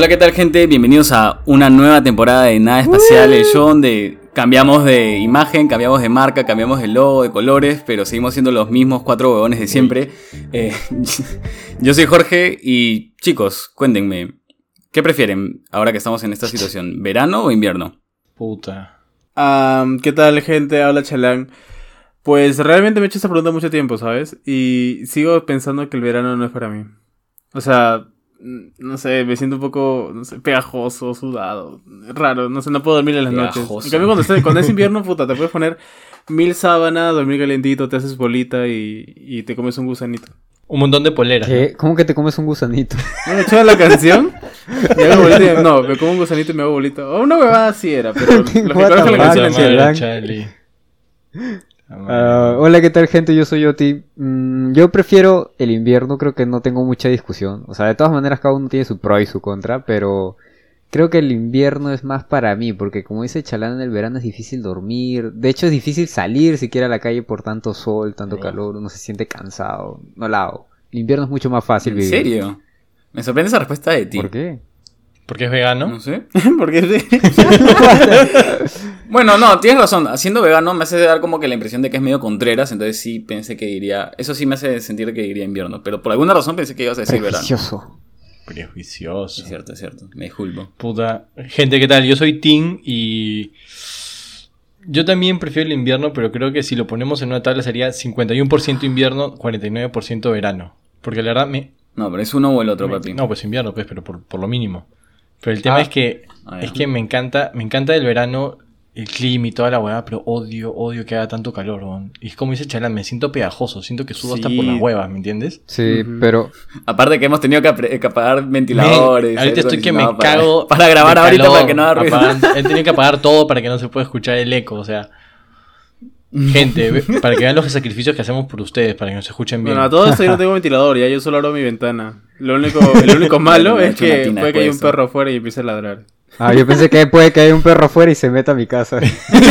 Hola, ¿qué tal gente? Bienvenidos a una nueva temporada de Nada Espacial, el show donde cambiamos de imagen, cambiamos de marca, cambiamos de logo, de colores, pero seguimos siendo los mismos cuatro huevones de siempre. Eh, yo soy Jorge y chicos, cuéntenme, ¿qué prefieren ahora que estamos en esta situación? ¿Verano o invierno? Puta. ¿Qué tal, gente? Habla Chalán. Pues realmente me he hecho esta pregunta mucho tiempo, ¿sabes? Y sigo pensando que el verano no es para mí. O sea, no sé, me siento un poco, no sé, pegajoso, sudado, raro, no sé, no puedo dormir en las Pegajoso. noches. En cambio, cuando, cuando es invierno, puta, te puedes poner mil sábanas, dormir calentito, te haces bolita y, y te comes un gusanito. Un montón de poleras. ¿Qué? ¿Cómo que te comes un gusanito? ¿No me echaba la canción? Me hago bolita y- no, me como un gusanito y me hago bolita. O una huevada así era, pero lo que la canción madre, Madre. Ah, hola, ¿qué tal gente? Yo soy Oti. Mm, yo prefiero el invierno, creo que no tengo mucha discusión. O sea, de todas maneras cada uno tiene su pro y su contra, pero creo que el invierno es más para mí, porque como dice Chalán, en el verano es difícil dormir. De hecho, es difícil salir siquiera a la calle por tanto sol, tanto Sí. calor, uno se siente cansado. No la hago. El invierno es mucho más fácil ¿En vivir. serio? Me sorprende esa respuesta de ti. ¿Por qué? Porque es vegano. No sé. Porque Bueno, no, tienes razón. Haciendo vegano me hace dar como que la impresión de que es medio contreras, entonces sí pensé que diría. Eso sí me hace sentir que diría invierno, pero por alguna razón pensé que ibas a decir verano. Prejuicioso. Prejuicioso. Es cierto, es cierto. Me disculpo. Puta. Gente, ¿qué tal? Yo soy Tim y. Yo también prefiero el invierno, pero creo que si lo ponemos en una tabla sería 51% invierno, 49% verano. Porque la verdad me. No, pero es uno o el otro, me- papi. no, pues invierno, pues, pero por, por lo mínimo. Pero el tema Ah. es que. Ah, es que me encanta. Me encanta el verano, el clima y toda la hueá, pero odio, odio que haga tanto calor. Y es como dice Chalán, me siento pegajoso, siento que sudo hasta por las huevas, ¿me entiendes? Sí, pero Aparte que hemos tenido que, apre- que apagar ventiladores. Men, ahorita estoy que me para- cago. Para grabar ahorita calor, para que no haga ruido. He tenido que apagar todo para que no se pueda escuchar el eco, o sea. Gente, para que vean los sacrificios que hacemos por ustedes, para que nos escuchen bien. Bueno, a todo esto yo no tengo ventilador, ya yo solo abro mi ventana. Lo único, el único malo es que puede que haya un perro afuera y empiece a ladrar. Ah, yo pensé que puede que haya un perro afuera y se meta a mi casa.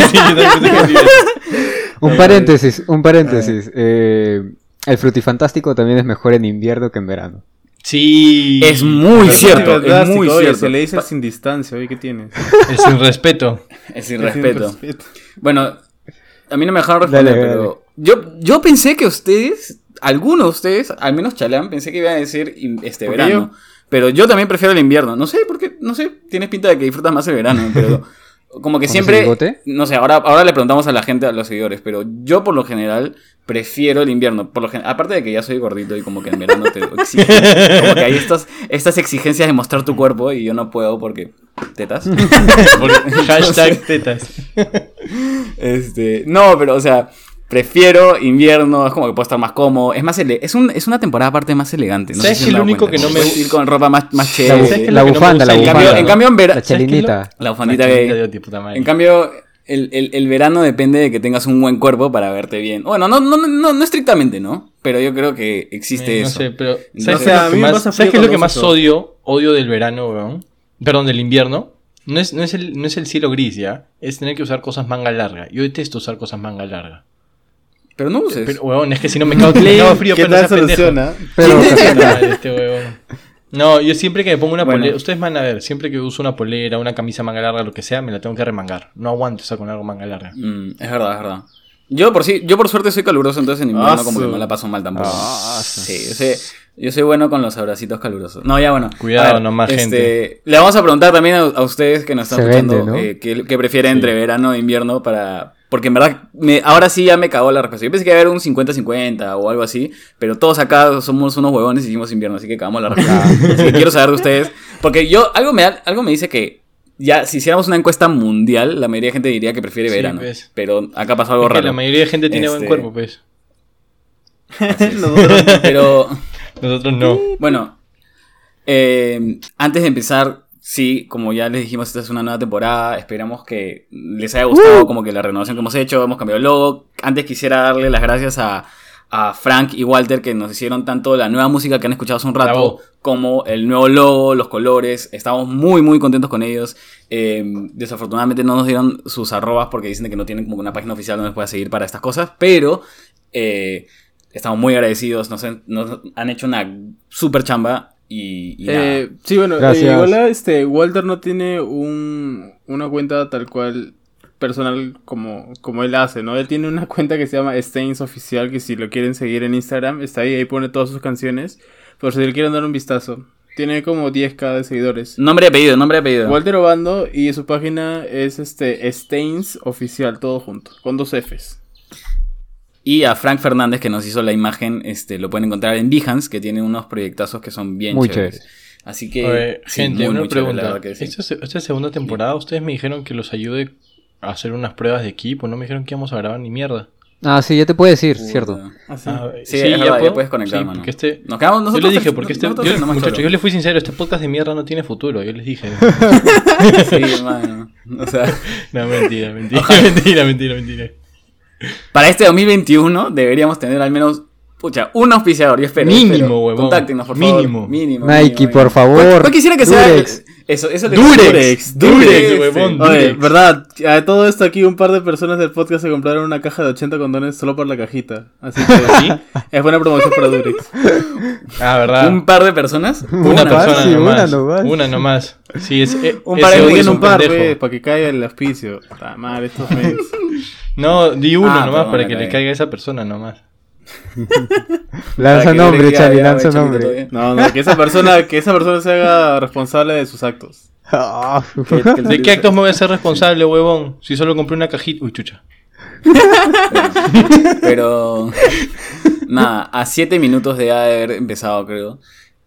Sí, yo también pensé que sí. un paréntesis, un paréntesis. Eh, el frutifantástico también es mejor en invierno que en verano. Sí. Es muy cierto, es muy oye, cierto. Se le dice sin distancia, oye, ¿qué tienes? Es sin respeto. Es sin Es sin respeto. respeto. Bueno, a mí no me dejaron responder, Dale, pero yo, yo pensé que ustedes, algunos de ustedes, al menos Chalán, pensé que iban a decir este ¿Por qué verano. Pero yo también prefiero el invierno. No sé, porque, no sé, tienes pinta de que disfrutas más el verano, pero como que ¿Con siempre, no sé, ahora, ahora le preguntamos a la gente, a los seguidores, pero yo por lo general prefiero el invierno. Por lo gen- aparte de que ya soy gordito y como que en verano te exige, como que hay estas, estas exigencias de mostrar tu cuerpo y yo no puedo porque tetas. Hashtag tetas. Este, no, pero o sea, prefiero invierno, es como que puedo estar más cómodo, es más ele- es un es una temporada aparte más elegante, no ¿Sabes sé si dado único cuenta. que no me ir con ropa más más La, chévere. bu- ¿sabes qué es la bufanda, la en cambio, bufanda. en cambio en La verano, chelinita. la bufandita de. En cambio el, el- el verano depende de que tengas un buen cuerpo para verte bien. Bueno, no, no, no, no estrictamente, ¿no? Pero yo creo que existe Eh, no eso. sé, pero ¿sabes qué es a lo mí que más, pasa ¿sabes frío qué es lo que cuando más uso todo. odio? Odio del verano, weón. Perdón, del invierno. No es, no, es el, no es el cielo gris, ¿ya? Es tener que usar cosas manga larga. Yo detesto usar cosas manga larga. Pero no uses. Pero, weón, es que si no me cago, me cago frío, ¿Qué pero no tal soluciona? Pero, este huevón. No, yo siempre que me pongo una Bueno. polera, ustedes van a ver, siempre que uso una polera, una camisa manga larga, lo que sea, me la tengo que remangar. No aguanto estar con algo manga larga. Mm, es verdad, es verdad. Yo por sí, yo por suerte soy caluroso, entonces en invierno como que no la paso mal tampoco. Ah, sí, yo soy, yo soy bueno con los abracitos calurosos. No, ya bueno. Cuidado A nomás, gente. Le vamos a preguntar también a, a ustedes que nos están Se escuchando vende, ¿no? eh, qué, qué prefieren entre verano e invierno para... Porque en verdad, me- ahora sí ya me cagó la respuesta. Yo pensé que iba a haber un 50-50 o algo así, pero todos acá somos unos huevones y hicimos invierno, así que cagamos la respuesta. así que quiero saber de ustedes. Porque yo, algo me, da- algo me dice que ya, si hiciéramos una encuesta mundial, la mayoría de gente diría que prefiere Sí, verano. pues. Pero acá pasó algo Es que raro. la mayoría de gente tiene buen Este- cuerpo, pues. Nosotros- Pero, Nosotros no. bueno, eh, antes de empezar, sí, como ya les dijimos, esta es una nueva temporada. Esperamos que les haya gustado como que la renovación que hemos hecho. Hemos cambiado el logo. Antes quisiera darle las gracias a, a Frank y Walter que nos hicieron tanto la nueva música que han escuchado hace un rato Bravo. como el nuevo logo, los colores. Estamos muy, muy contentos con ellos. Eh, desafortunadamente no nos dieron sus arrobas porque dicen que no tienen como una página oficial donde nos pueda seguir para estas cosas, pero eh, estamos muy agradecidos. Nos han, nos han hecho una super chamba. Y, y nada. Eh, sí, bueno, eh, igual este, Walter no tiene un, una cuenta tal cual personal como, como él hace, ¿no? Él tiene una cuenta que se llama Stains Oficial, que si lo quieren seguir en Instagram, está ahí, ahí pone todas sus canciones. Por si le quieren dar un vistazo. Tiene como 10k de seguidores. Nombre y apellido, nombre y apellido. Walter Obando y su página es este Stains Oficial, todo junto, con dos Fs. Y a Frank Fernández, que nos hizo la imagen, este, lo pueden encontrar en Behance, que tiene unos proyectazos que son bien Muy chéveres. Así que, Oye, sí, gente, muy, una muy pregunta. que sí. Esta, esta segunda temporada, ustedes me dijeron que los ayude a hacer unas pruebas de equipo. No me dijeron que íbamos a grabar ni mierda. Ah, sí, ya te puede decir, Puta. cierto. Así. Ah, Sí, es verdad, ya puedes conectar, Sí, mano. este... Nos quedamos Yo nosotros. les dije, porque este... yo, nomás muchachos, yo les fui sincero, este podcast de mierda no tiene futuro. Yo les dije. Sí, mano. O sea, no, mentira, mentira, mentira, mentira, mentira. Para este 2021 deberíamos tener al menos, pucha, un auspiciador. Yo espero. yo Mínimo, espero. huevón. Contáctenos, por favor. Mínimo. Mínimo. Nike, mínimo, por mínimo. favor. ¿Cuál, cuál quisiera que sea? Durex. Eso, eso le- Durex, Durex, huevón. Oye, Durex. verdad, a todo esto aquí un par de personas del podcast se compraron una caja de 80 condones solo por la cajita. Así que ¿Sí? es buena promoción para Durex. Ah, ¿verdad? Un par de personas. Una, Una persona más, sí, nomás. una nomás. Una nomás. Sí, es, eh, Un par de es Digan un par, pendejo. para que caiga el auspicio. Ah, madre, estos medios. No, di uno Ah, nomás para que le caiga a esa persona nomás. Lanza nombre, Charlie, lanza nombre. No, no, que esa persona, que esa persona se haga responsable de sus actos. Ah, Que- que el ¿De qué actos me voy a ser responsable, huevón? Si solo compré una cajita. Uy, chucha. Pero nada, a 7 minutos de haber empezado, creo.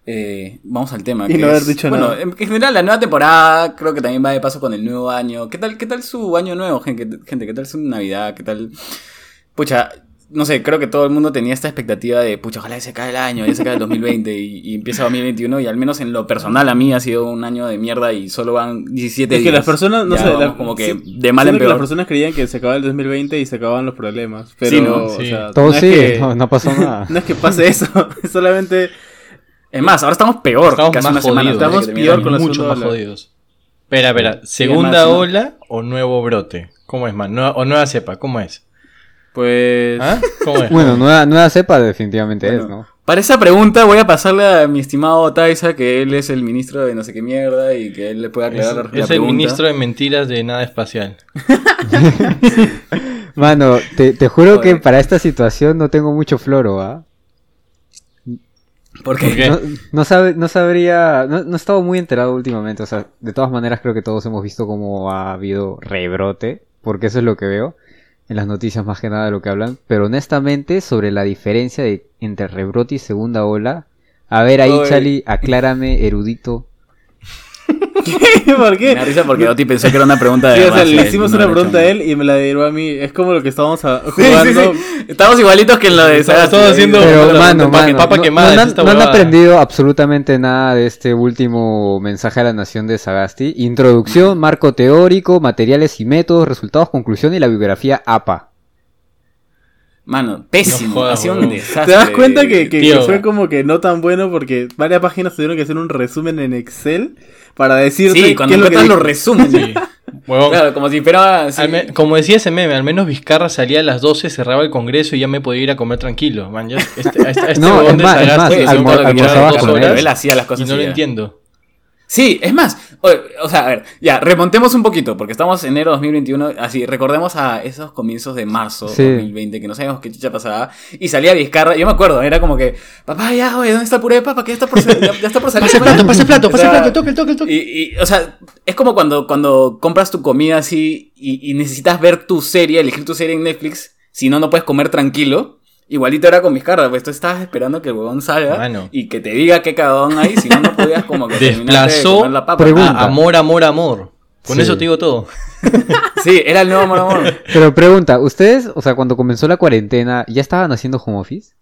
eh, vamos al tema. Y que no haber es- dicho bueno, nada. en en general, la nueva temporada creo que también va de paso con el nuevo año. ¿Qué tal, qué tal su año nuevo, gente? Gente, ¿qué tal su Navidad? ¿Qué tal? Pucha, no sé, creo que todo el mundo tenía esta expectativa de, pucha, ojalá ya se cae el año, ya se cae el 2020 y, y empieza 2021 y al menos en lo personal a mí ha sido un año de mierda y solo van 17 Es días. que las personas, no Ya sé, vamos la- como que sí, de mal en que peor. las personas creían que se acababa el 2020 y se acababan los problemas. Pero, Sí, ¿no? o Sí. sea, Todo no es que- no, no pasó nada. No es que pase eso, solamente Es más, ahora estamos peor Estamos que hace más jodidos. Estamos peor con la mucho más ola. jodidos. Espera, espera. Sí, ¿Segunda ola o nuevo brote? ¿Cómo es, man? ¿O nueva cepa? ¿Cómo es? Pues... ¿Ah? ¿Cómo es? Bueno, nueva, nueva cepa definitivamente Bueno, es, ¿no? Para esa pregunta voy a pasarle a mi estimado Taisa, que él es el ministro de no sé qué mierda y que él le puede Es, aclarar la, la es el pregunta. ministro de mentiras de nada espacial. Mano, te, te juro que para esta situación no tengo mucho floro, ¿ah? ¿Por qué? ¿Por qué? No, no, sabe, no sabría, no, no he estado muy enterado últimamente, o sea, de todas maneras creo que todos hemos visto cómo ha habido rebrote, porque eso es lo que veo en las noticias más que nada de lo que hablan, pero honestamente sobre la diferencia de, entre rebrote y segunda ola, a ver ahí Oye. Charlie, aclárame, erudito. ¿Por Me qué? da risa porque Oti pensó que era una pregunta de Sí, o sea, le hicimos no una pregunta a él y me la derivó a mí. Es como lo que estábamos a- Sí, sí, jugando. sí. Estamos igualitos que en lo de Estamos Sagasti, todos haciendo- Pero mano, mano, papa no, quemada, no han- no han aprendido absolutamente nada de este último mensaje a la nación de Sagasti. Introducción, marco teórico, materiales y métodos, resultados, conclusión y la bibliografía APA. Mano, pésimo. No jodas, ha sido un huevón. desastre. ¿Te das cuenta que, que- Tío. que fue como que no tan bueno porque varias páginas tuvieron que hacer un resumen en Excel para decirte Sí, qué cuando es lo que encuentran los resúmenes. Sí. Huevón. Claro, como si fuera... sí. Como decía ese meme, al menos Vizcarra salía a las 12, cerraba el congreso y ya me podía ir a comer tranquilo. Man, este, a este- a este No, es más, es más, almorzabas dos con él. Él hacía las cosas y no lo ya. entiendo. Sí, es más, o, o sea, a ver, ya, remontemos un poquito, porque estamos en enero de 2021, así, recordemos a esos comienzos de marzo Sí. 2020, que no sabíamos qué chicha pasaba, y salía Vizcarra, yo me acuerdo, era como que, papá, ya, oye, ¿dónde está el puré de papa? Que ya está por, ya, ya está por salir. Pasa el pues". plato, pasa el plato, pasa el plato, toque, toque, toque. Y, y, o sea, es como cuando, cuando compras tu comida así y, y necesitas ver tu serie, elegir tu serie en Netflix, si no, no puedes comer tranquilo. Igualito era con mis cargas, pues tú estabas esperando que el huevón salga Mano. y que te diga qué cagón hay, si no, no podías como que de Desplazó comer la papa. Pregunta. Ah, amor, amor, amor. Con Sí. eso te digo todo. Sí, era el nuevo amor, amor. Pero pregunta, ¿ustedes, o sea, cuando comenzó la cuarentena, ya estaban haciendo home office?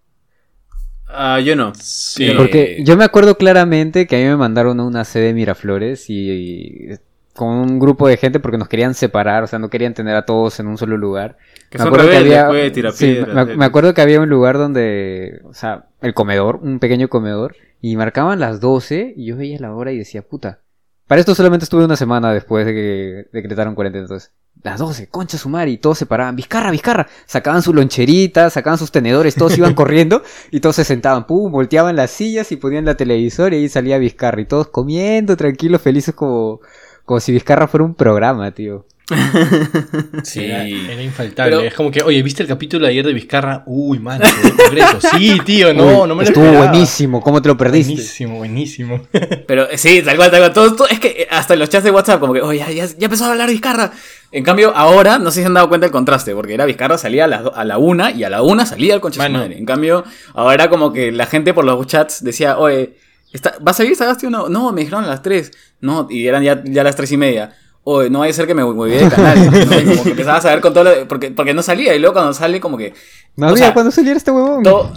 Ah, yo no. Sí. Porque yo me acuerdo claramente que a mí me mandaron a una sede de Miraflores y, y con un grupo de gente porque nos querían separar, o sea, no querían tener a todos en un solo lugar. Que me son acuerdo que rebeldes, había, pues, sí, me, me acuerdo que había un lugar donde, o sea, el comedor, un pequeño comedor, y marcaban las 12 y yo veía la hora y decía, puta. Para esto solamente estuve una semana después de que decretaron cuarentena, entonces las 12, concha su madre, y todos se paraban, Vizcarra, Vizcarra, sacaban su loncherita, sacaban sus tenedores, todos iban corriendo, y todos se sentaban, pum, volteaban las sillas y ponían la televisor y ahí salía Vizcarra, y todos comiendo, tranquilos, felices como, como si Vizcarra fuera un programa, tío. Sí. Era, era infaltable. Pero- Es como que, oye, ¿viste el capítulo de ayer de Vizcarra? Uy, man, concreto. Sí, tío, no, Uy, no me lo Estuvo esperaba. buenísimo, ¿cómo te lo perdiste? Buenísimo, buenísimo. Pero eh, sí, tal cual, tal cual. Todo, todo- es que eh, hasta en los chats de WhatsApp, como que, oye, ya, ya, ya empezó a hablar Vizcarra. En cambio, ahora no sé si se han dado cuenta del contraste, porque era Vizcarra salía a, la una y a la una salía el concha Mano. madre. En cambio, ahora era como que la gente por los chats decía, oye, ¿está, ¿va a salir Sagasti o no? No, me dijeron a las tres. No, y eran ya, ya las tres y media. Oye, no vaya a ser que me moví de canal. Como que empezaba a saber con todo lo porque, porque no salía. Y luego cuando sale, como que. No o había sea, cuando saliera este huevón. todo,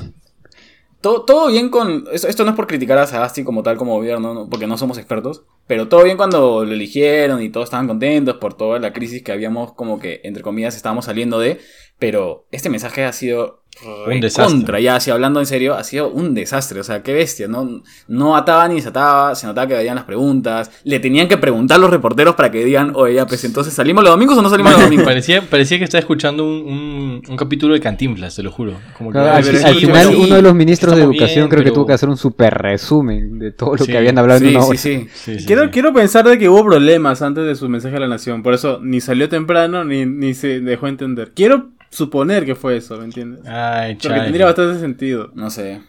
todo, todo bien con. Esto, esto no es por criticar a Sagasti como tal, como gobierno, no, porque no somos expertos. Pero todo bien cuando lo eligieron y todos estaban contentos por toda la crisis que habíamos, como que, entre comillas, estábamos saliendo de. Pero este mensaje ha sido. Un desastre. Contra, ya, así hablando en serio, ha sido un desastre. O sea, qué bestia, ¿no? No ataba ni desataba, se notaba que veían las preguntas. Le tenían que preguntar a los reporteros para que digan, oye, ya, pues entonces, ¿salimos los domingos o no salimos los domingos? parecía, parecía que estaba escuchando un, un, un capítulo de Cantinflas, te lo juro. Como que, Claro, ah, al, final sí, uno de los ministros de educación bien, creo que tuvo que hacer un super resumen de todo lo Sí, que habían hablado en Sí, una sí, hora. sí. sí, sí, Quiero, sí. quiero pensar de que hubo problemas antes de su mensaje a la nación. Por eso ni salió temprano ni, ni se dejó entender. Quiero suponer que fue eso, ¿me entiendes? Ay, Porque tendría bastante sentido. No sé.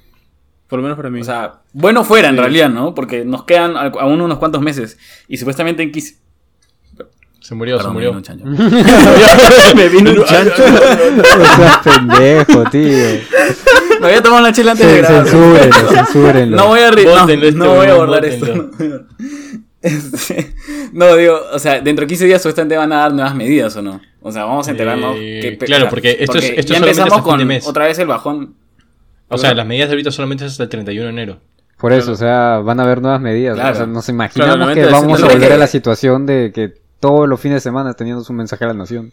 Por lo menos para mí. O sea, bueno fuera en Sí. realidad, ¿no? Porque nos quedan aún unos cuantos meses. Y supuestamente en 15. Se murió, Perdón, se me murió. vino un chancho. me vino un chancho. No seas pendejo, tío. Me había tomado una chela antes de Sí, grabar. censúrenlo, censúrenlo. No voy a no, este no voy a abordar esto. No, digo, o sea, dentro de 15 días supuestamente van a dar nuevas medidas o no. O sea, vamos a enterarnos. Eh, claro, porque esto es- esto ya empezamos hasta fin con de mes. otra vez el bajón. O sea, las medidas de ahorita solamente es hasta el 31 de enero. Por eso, o sea, van a haber nuevas medidas. Claro. O sea, nos imaginamos Claro, que vamos a volver que- a la situación de que todos los fines de semana teniendo su mensaje a la nación.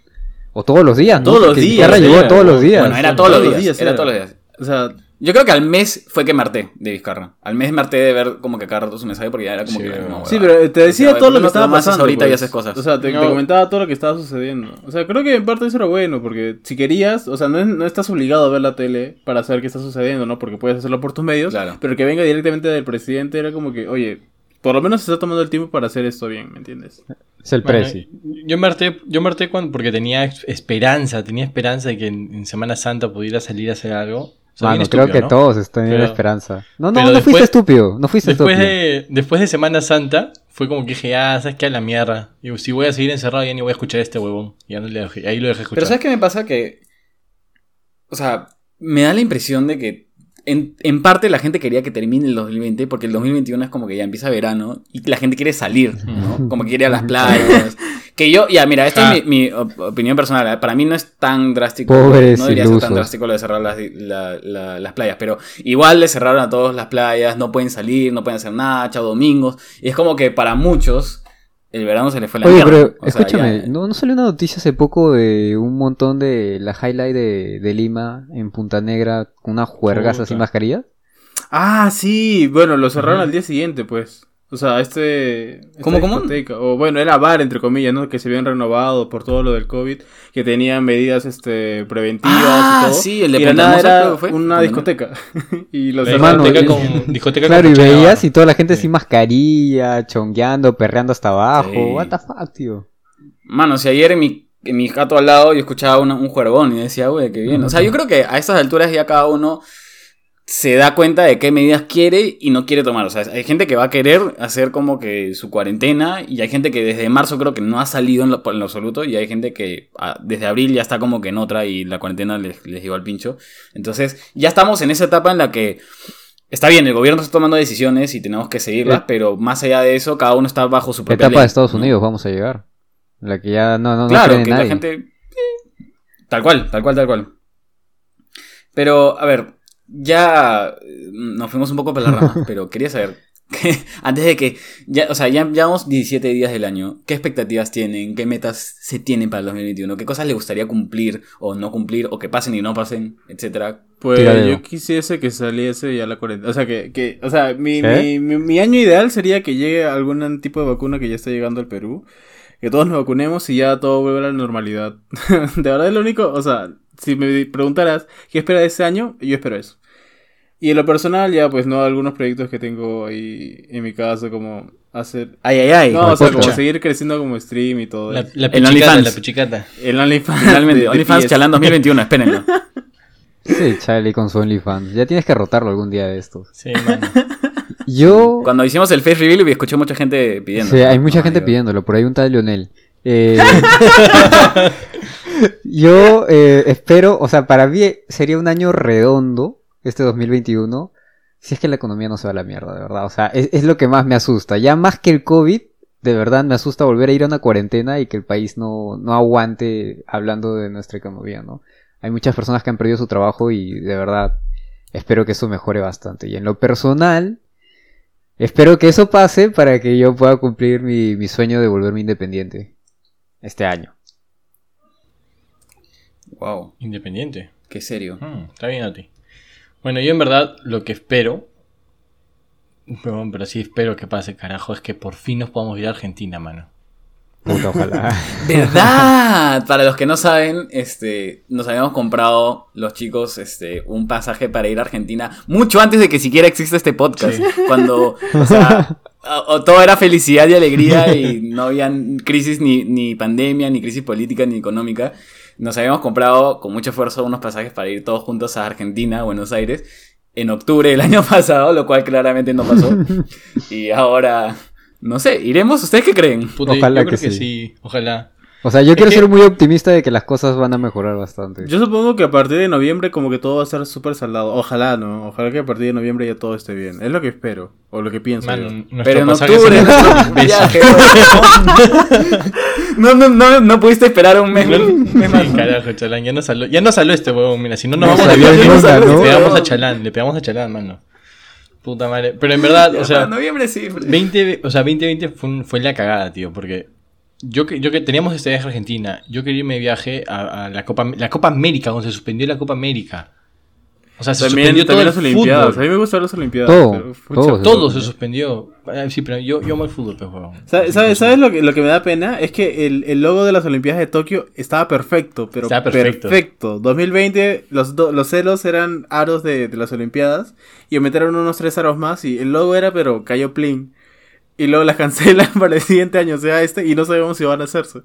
O todos los días, ¿no? Todos los Porque días, era. llegó todos los días. Bueno, era todos los días. Era era. todos los días. O sea, Yo creo que al mes fue que me harté de Vizcarra. Al mes me harté de ver como que cada rato su mensaje porque ya era como Sí, que. no, sí, pero te decía O sea, todo lo que estaba pasando. ahorita y pues. haces cosas. O sea, te, comentaba todo lo que estaba sucediendo. O sea, creo que en parte eso era bueno, porque si querías, o sea, no, es- no estás obligado a ver la tele para saber qué está sucediendo, ¿no? Porque puedes hacerlo por tus medios, Claro. pero que venga directamente del presidente era como que, oye, por lo menos se está tomando el tiempo para hacer esto bien, ¿me entiendes? Es el Bueno, precio. yo me harté, yo me harté cuando, porque tenía esperanza, tenía esperanza de que en, en Semana Santa pudiera salir a hacer algo. Mano, bien creo que ¿no? todos están en esperanza. No, no, no fuiste estúpido. No fuiste Después estúpido. de, después de Semana Santa, fue como que dije, ah, ¿sabes qué? A la mierda. Digo, si voy a seguir encerrado, ya ni voy a escuchar a este huevón. Y ahí lo dejé escuchar. Pero ¿sabes qué me pasa? Que. O sea, me da la impresión de que. En, en parte la gente quería que termine el 2020 porque el 2021 es como que ya empieza verano y la gente quiere salir, ¿no? Como que quiere ir a las playas. Que yo, ya, mira, esta Ah. es mi, mi op- opinión personal. ¿eh? Para mí no es tan drástico. Pobres no debería ser tan ilusos. drástico lo de cerrar las, la- la- las playas. Pero igual le cerraron a todos las playas, no pueden salir, no pueden hacer nada, chao domingos. Y es como que para muchos el verano se les fue la Oye, mierda. pero O sea, escúchame, ya- ¿no, ¿no salió una noticia hace poco de un montón de la highlight de, de Lima en Punta Negra con unas juergas sin mascarilla? Ah, sí, bueno, lo cerraron al día siguiente, pues. O sea, este... ¿Cómo, cómo? discoteca, O bueno, era bar, entre comillas, ¿no? Que se habían renovado por todo lo del COVID, que tenían medidas este, preventivas Ah, y todo. sí, el de y la nada era fue. una discoteca. y lo La cerraron. Mano, discoteca y- con, discoteca Claro, y con Coche veías y toda la gente Sí. sin mascarilla, chongueando, perreando hasta abajo. Sí. What the fuck, tío. Mano, si ayer en mi, en mi gato al lado yo escuchaba una- un juergón y decía, güey, qué bien. O sea, yo creo que a estas alturas ya cada uno se da cuenta de qué medidas quiere y no quiere tomar. O sea, hay gente que va a querer hacer como que su cuarentena y hay gente que desde marzo creo que no ha salido en lo, en lo absoluto y hay gente que ah, desde abril ya está como que en otra y la cuarentena les, les llegó al pincho. Entonces, ya estamos en esa etapa en la que... Está bien, el gobierno está tomando decisiones y tenemos que seguirlas, pero más allá de eso, cada uno está bajo su propia Etapa ley, de Estados ¿no? Unidos, vamos a llegar. La que ya no, no, claro, que nadie. la gente. eh, Tal cual, tal cual, tal cual. Pero, a ver, ya eh, nos fuimos un poco por las ramas, pero quería saber, que, antes de que, ya, o sea, ya llevamos 17 días del año, ¿qué expectativas tienen? ¿Qué metas se tienen para el 2021? ¿Qué cosas les gustaría cumplir o no cumplir, o que pasen y no pasen, etcétera? Pues yo quisiese que saliese ya la cuarentena. O sea, que, que o sea, mi, ¿Eh? mi, mi, mi año ideal sería que llegue algún tipo de vacuna que ya está llegando al Perú. que todos nos vacunemos y ya todo vuelve a la normalidad. de verdad es lo único, o sea, si me preguntaras qué espera de este año, yo espero eso. Y en lo personal, ya pues no, algunos proyectos que tengo ahí en mi casa, como hacer... Ay, ay, ay. No, o sea, como seguir creciendo como stream y todo. La, la El OnlyFans. la pichicata. El OnlyFans. Finalmente, OnlyFans. Chalán 2021, espérenlo. Sí, Charlie con su OnlyFans. Ya tienes que rotarlo algún día de estos. Sí, mano. Yo. Cuando hicimos el face reveal, escuché mucha gente pidiendo. Sí, hay mucha Ay, gente Dios. pidiéndolo. Por ahí un tal Lionel. Eh, yo eh, espero, o sea, para mí sería un año redondo, este 2021, si es que la economía no se va a la mierda, de verdad. O sea, es, lo que más me asusta. Ya más que el COVID, de verdad me asusta volver a ir a una cuarentena y que el país no, no aguante hablando de nuestra economía, ¿no? Hay muchas personas que han perdido su trabajo y de verdad espero que eso mejore bastante. Y en lo personal, espero que eso pase para que yo pueda cumplir mi, mi sueño de volverme independiente este año. Wow, Independiente. qué serio. Mm, está bien a ti. Bueno, yo en verdad lo que espero, pero, pero sí espero que pase, carajo, es que por fin nos podamos ir a Argentina, mano. Puta, ojalá. ¿Verdad? Para los que no saben, este, nos habíamos comprado los chicos este, un pasaje para ir a Argentina mucho antes de que siquiera exista este podcast. Sí. Cuando, o sea, o- o todo era felicidad y alegría y no había crisis ni, ni pandemia, ni crisis política, ni económica. Nos habíamos comprado con mucho esfuerzo unos pasajes para ir todos juntos a Argentina, Buenos Aires, en octubre del año pasado, lo cual claramente no pasó. Y ahora, no sé, iremos. ¿Ustedes qué creen? Puta, Ojalá yo creo que que sí. sí. ojalá. O sea, yo quiero que- ser muy optimista de que las cosas van a mejorar bastante. Yo supongo que a partir de noviembre como que todo va a estar súper saldado. Ojalá, ¿no? Ojalá que a partir de noviembre ya todo esté bien. Es lo que espero. O lo que pienso Man, Pero en octubre, viaje. No, no, no, no pudiste esperar un mes. Sí, carajo, Chalán, ya no salió, ya no salió este huevón, mira, si no nos No vamos a nunca, le ¿no? pegamos a Chalán, le pegamos a Chalán, mano. Puta madre. Pero en verdad, o sea, Para noviembre sí. 20, o sea, 2020 fue, un- fue la cagada, tío, porque yo que, yo que teníamos este viaje a Argentina, yo quería irme de viaje a, a la Copa la Copa América, cuando se suspendió la Copa América. O sea, se También, suspendió todo también el las Olimpiadas. fútbol. A mí me gustan las Olimpiadas. Todo, pero, pucha, todo se Todo se suspendió. Ah, Sí, pero yo, yo amo el fútbol, huevón. ¿Sabes, sabes, sabes lo, que, lo que me da pena? Es que el, el logo de las Olimpiadas de Tokio estaba perfecto, pero Estaba perfecto. perfecto. 2020, los, do- los celos eran aros de, de las Olimpiadas y metieron unos tres aros más y el logo era, pero cayó plin. Y luego las cancelan para el siguiente año, o sea, este, y no sabemos si van a hacerse.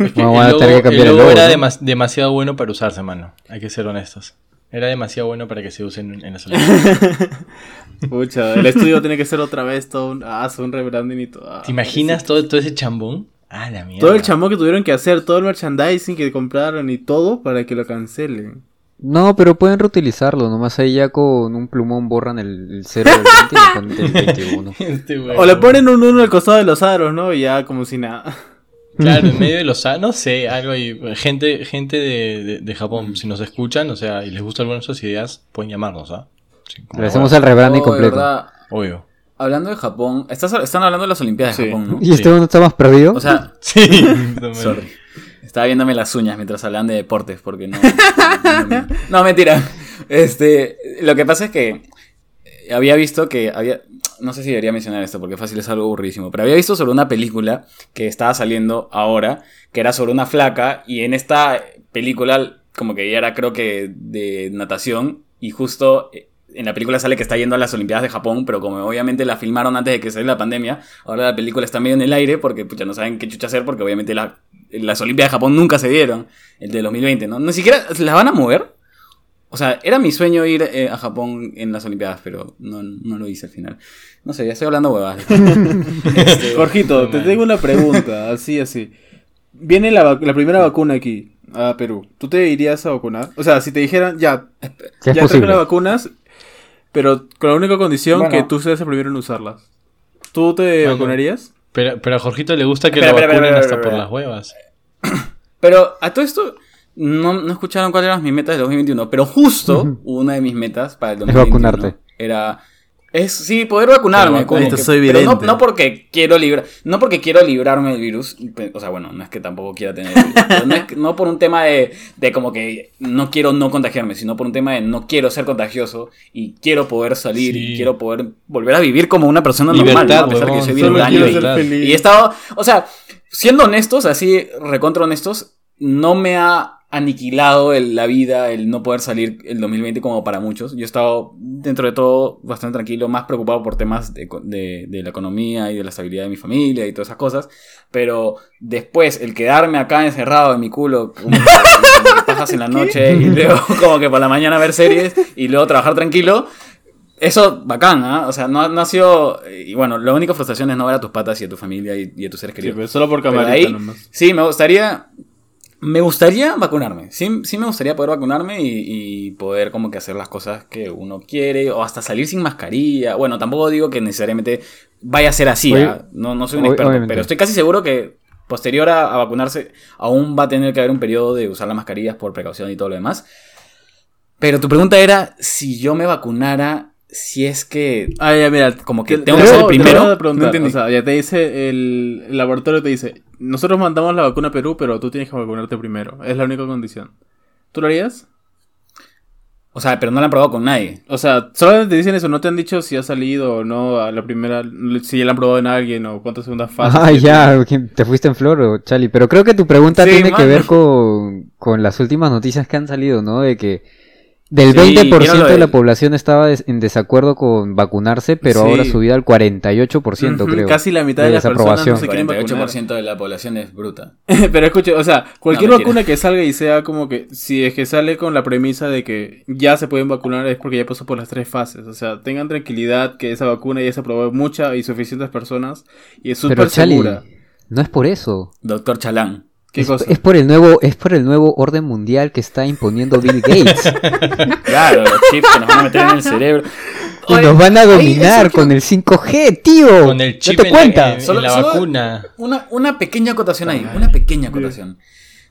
Es que Vamos el a logo, tener que cambiar el el logo logo, era ¿no? demas- demasiado bueno para usarse, mano. Hay que ser honestos. Era demasiado bueno para que se use en, en las Olimpiadas. Pucha, el estudio tiene que ser otra vez todo un, ah, un rebranding y todo. ah, ¿Te imaginas todo, todo ese chambón? Ah, la mierda. Todo el chamo que tuvieron que hacer, todo el merchandising que compraron y todo para que lo cancelen. No, pero pueden reutilizarlo. Nomás ahí ya con un plumón borran el, el 0 del 20 y le ponen el 21. Este huevón. O le ponen un uno al costado de los aros, ¿no? Y ya como si nada. Claro, en medio de los... No sé, algo ahí. Gente, gente de, de, de Japón, si nos escuchan, o sea, y les gustan algunas de nuestras ideas, pueden llamarnos, ¿ah? Sí, Le hacemos el rebranding Oh, completo. verdad, Obvio. hablando de Japón, estás, están hablando de las Olimpiadas de Sí. Japón, ¿no? ¿Y este uno está más perdido? O sea, Sí. sorry. Estaba viéndome las uñas mientras hablaban de deportes, porque no. No, no, mentira. Este, lo que pasa es que había visto que había. No sé si debería mencionar esto porque fácil es algo aburridísimo. Pero había visto sobre una película que estaba saliendo ahora, que era sobre una flaca, y en esta película, como que ella era, creo que, de natación, y justo eh, en la película sale que está yendo a las Olimpiadas de Japón, pero como obviamente la filmaron antes de que saliera la pandemia, ahora la película está medio en el aire porque pucha, no saben qué chucha hacer porque obviamente la- las Olimpiadas de Japón nunca se dieron, el de 2020, ¿no? Ni siquiera las van a mover. O sea, era mi sueño ir eh, a Japón en las Olimpiadas, pero no, no lo hice al final. No sé, ya estoy hablando huevadas. Este, Jorgito, no, te man. tengo una pregunta, así, así. Viene la, la primera vacuna aquí, a Perú. ¿Tú te irías a vacunar? O sea, si te dijeran, ya, Sí, ya traje las vacunas, pero con la única condición Bueno. que tú seas el primero en usarlas. ¿Tú te Bueno. vacunarías? Pero, pero a Jorgito le gusta que Espera, lo espera, vacunen hasta por las huevas. Pero a todo esto, no, no escucharon cuáles eran mis metas del 2021, pero justo una de mis metas para el 2021 vacunarte. era es sí poder vacunarme, Pero como que- Soy pero no, porque quiero librar, no porque quiero librarme del virus, o sea, bueno, no es que tampoco quiera tener el virus, no, es que- no por un tema de, de como que no quiero no contagiarme, sino por un tema de no quiero ser contagioso y quiero poder salir Sí. y quiero poder volver a vivir como una persona normal, Libertad, ¿no? a pesar de que huevón, soy bien feliz. y he estado, o sea, siendo honestos, así recontra honestos, no me ha aniquilado el- la vida el no poder salir el 2020 como para muchos. Yo he estado, dentro de todo, bastante tranquilo, más preocupado por temas de, de- de la economía y de la estabilidad de mi familia y todas esas cosas. Pero después, el quedarme acá encerrado en mi culo, como pajas en la noche y luego como que por la mañana ver series y luego trabajar tranquilo. Eso, bacán, ¿ah? O sea, no, no ha sido... Y bueno, la única frustración es no ver a tus patas y a tu familia y, y a tus seres Sí, queridos. pero solo por camarita ahí, nomás. sí, me gustaría. Me gustaría vacunarme. Sí, sí me gustaría poder vacunarme y, y poder como que hacer las cosas que uno quiere. O hasta salir sin mascarilla. Bueno, tampoco digo que necesariamente vaya a ser así. Oye. No, no soy un experto. obviamente. Pero estoy casi seguro que posterior a, a vacunarse aún va a tener que haber un periodo de usar las mascarillas por precaución y todo lo demás. Pero tu pregunta era si yo me vacunara, si es que... Ah, ya, mira. Como que te- tengo te que ser el te primero. No entendí. O sea, ya te dice el, el laboratorio te dice, nosotros mandamos la vacuna a Perú, pero tú tienes que vacunarte primero. Es la única condición. ¿Tú lo harías? O sea, pero no la han probado con nadie. O sea, solamente te dicen eso, no te han dicho si ha salido o no a la primera, si ya la han probado en alguien o cuántas segundas fases. Ah, ya, ¿quién- te fuiste en flor, o Chali. Pero creo que tu pregunta Sí, tiene que ver con, con las últimas noticias que han salido, ¿no? De que del Sí, 20% ¿vieron lo de la población estaba des- en desacuerdo con vacunarse, pero Sí. ahora subido al 48%, Ujú, creo. Casi la mitad de, de las personas no se quieren vacunar. 48% de la población es bruta. Pero escuche, o sea, cualquier No, vacuna que salga y sea como que, si es que sale con la premisa de que ya se pueden vacunar es porque ya pasó por las tres fases. O sea, tengan tranquilidad que esa vacuna ya se aprobó en muchas y suficientes personas y es súper segura. no es por eso. Doctor Chalán. ¿Qué es, cosa? es por el nuevo, es por el nuevo orden mundial que está imponiendo Bill Gates. Claro, los chips que nos van a meter en el cerebro. y Oye, nos van a dominar con el 5G, tío. Con el chip ¿Date en la- cuenta? en, Solo- la solo- vacuna. Una, una pequeña acotación ahí, una pequeña acotación.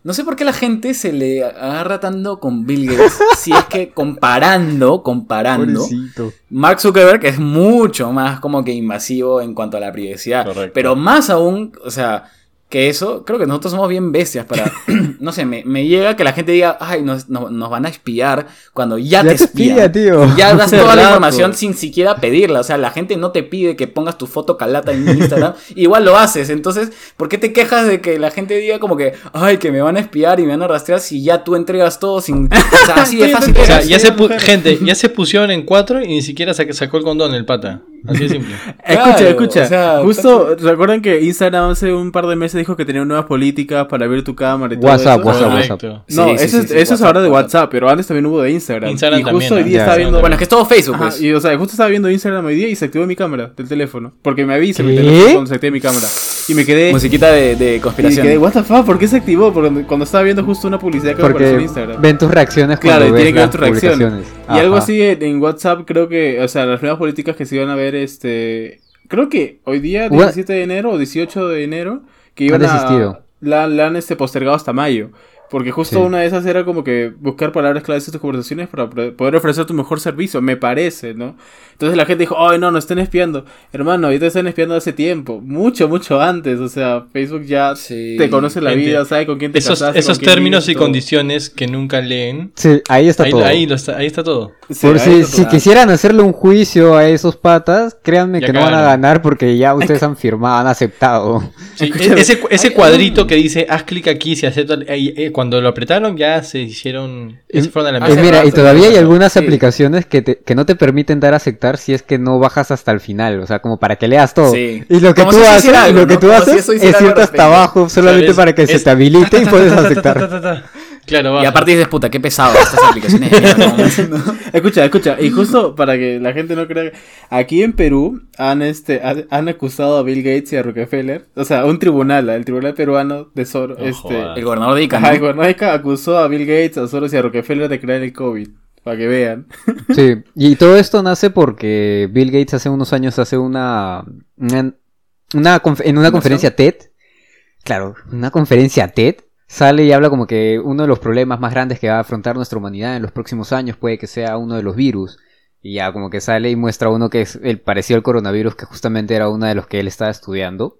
No sé por qué la gente se le agarra tanto con Bill Gates si es que comparando, comparando, Pobrecito. Mark Zuckerberg es mucho más como que invasivo en cuanto a la privacidad. Correcto. Pero más aún, o sea, que eso, creo que nosotros somos bien bestias para, no sé, me, me llega que la gente diga, ay, nos, nos, nos van a espiar cuando ya, Ya te espían. espía, tío. Ya das toda la información sin siquiera pedirla. O sea, la gente no te pide que pongas tu foto calata en Instagram. igual lo haces. Entonces, ¿por qué te quejas de que la gente diga como que, ay, que me van a espiar y me van a rastrear si ya tú entregas todo sin... O sea, así de fácil. O sea, ya se gente, ya se pusieron en cuatro y ni siquiera sa- sacó el condón el pata. Así de simple. escucha, Claro, escucha. o sea, Justo, ¿recuerdan que Instagram hace un par de meses dijo que tenía nuevas políticas para abrir tu cámara y todo WhatsApp, eso? WhatsApp, Correcto. WhatsApp. No, Sí, eso, sí, es, sí, eso es WhatsApp, ahora de WhatsApp. WhatsApp, pero antes también hubo de Instagram. Instagram y justo también, hoy ¿no? día Ya, estaba ya. viendo... Bueno, es que es todo Facebook, Ajá, pues. y o sea, justo estaba viendo Instagram hoy día y se activó mi cámara del teléfono. Porque me avisa mi teléfono cuando se active mi cámara. Y me quedé... Musiquita de, de Y conspiración. quedé, what the fuck, ¿por qué se activó? Porque cuando estaba viendo justo una publicidad que me apareció en Instagram. ven tus reacciones Claro, tiene que ver tus reacciones. Y algo así en, WhatsApp, creo que, o sea, las nuevas políticas que se iban a ver, este. Creo que hoy día, What? 17 de enero o 18 de enero, que Han iban a. La, la han este, postergado hasta mayo. Porque justo Sí. una de esas era como que buscar palabras claves en tus conversaciones para poder ofrecer tu mejor servicio, me parece, ¿no? Entonces la gente dijo, ay, no, nos están espiando. Hermano, ahorita están espiando hace tiempo, mucho, mucho antes. O sea, Facebook ya Sí. te conoce la Gente, vida, sabe con quién te Esos, casaste, esos términos vives, y todo. condiciones que nunca leen. Sí, ahí está Ahí, todo. ahí lo está, ahí está todo. Sí, Por si, está si todo. quisieran hacerle un juicio a esos patas, créanme Ya que no van a ganar porque ya ustedes han firmado, han aceptado. E- ese, ese cuadrito que dice haz clic aquí si acepto. eh, eh, cuando lo apretaron ya se hicieron. Fueron a la mierda. mira, y todavía hay algunas Sí. aplicaciones que, te- que no te permiten dar a aceptar si es que no bajas hasta el final, o sea, como para que leas todo. Sí. Y lo que Como tú si haces, algo, lo que ¿no? tú Como haces es irte hasta abajo solamente para que es- se te habilite y puedes Ta, ta, ta, aceptar. ta, ta, Claro, Y aparte dices, puta, qué pesado estas aplicaciones. de mierda, ¿no? Escucha, escucha, y justo para que la gente no crea, aquí en Perú han este han, han acusado a Bill Gates y a Rockefeller, o sea, un tribunal, el tribunal peruano de Sor, No este. El gobernador de Ica, el gobernador de Ica acusó a Bill Gates, a Soros y a Rockefeller de crear el COVID, para que vean. Sí, y todo esto nace porque Bill Gates hace unos años hace una, una, una en una conferencia TED, claro, una conferencia TED, sale y habla como que uno de los problemas más grandes que va a afrontar nuestra humanidad en los próximos años puede que sea uno de los virus. Y ya como que sale y muestra uno que es el parecido al coronavirus, que justamente era uno de los que él estaba estudiando.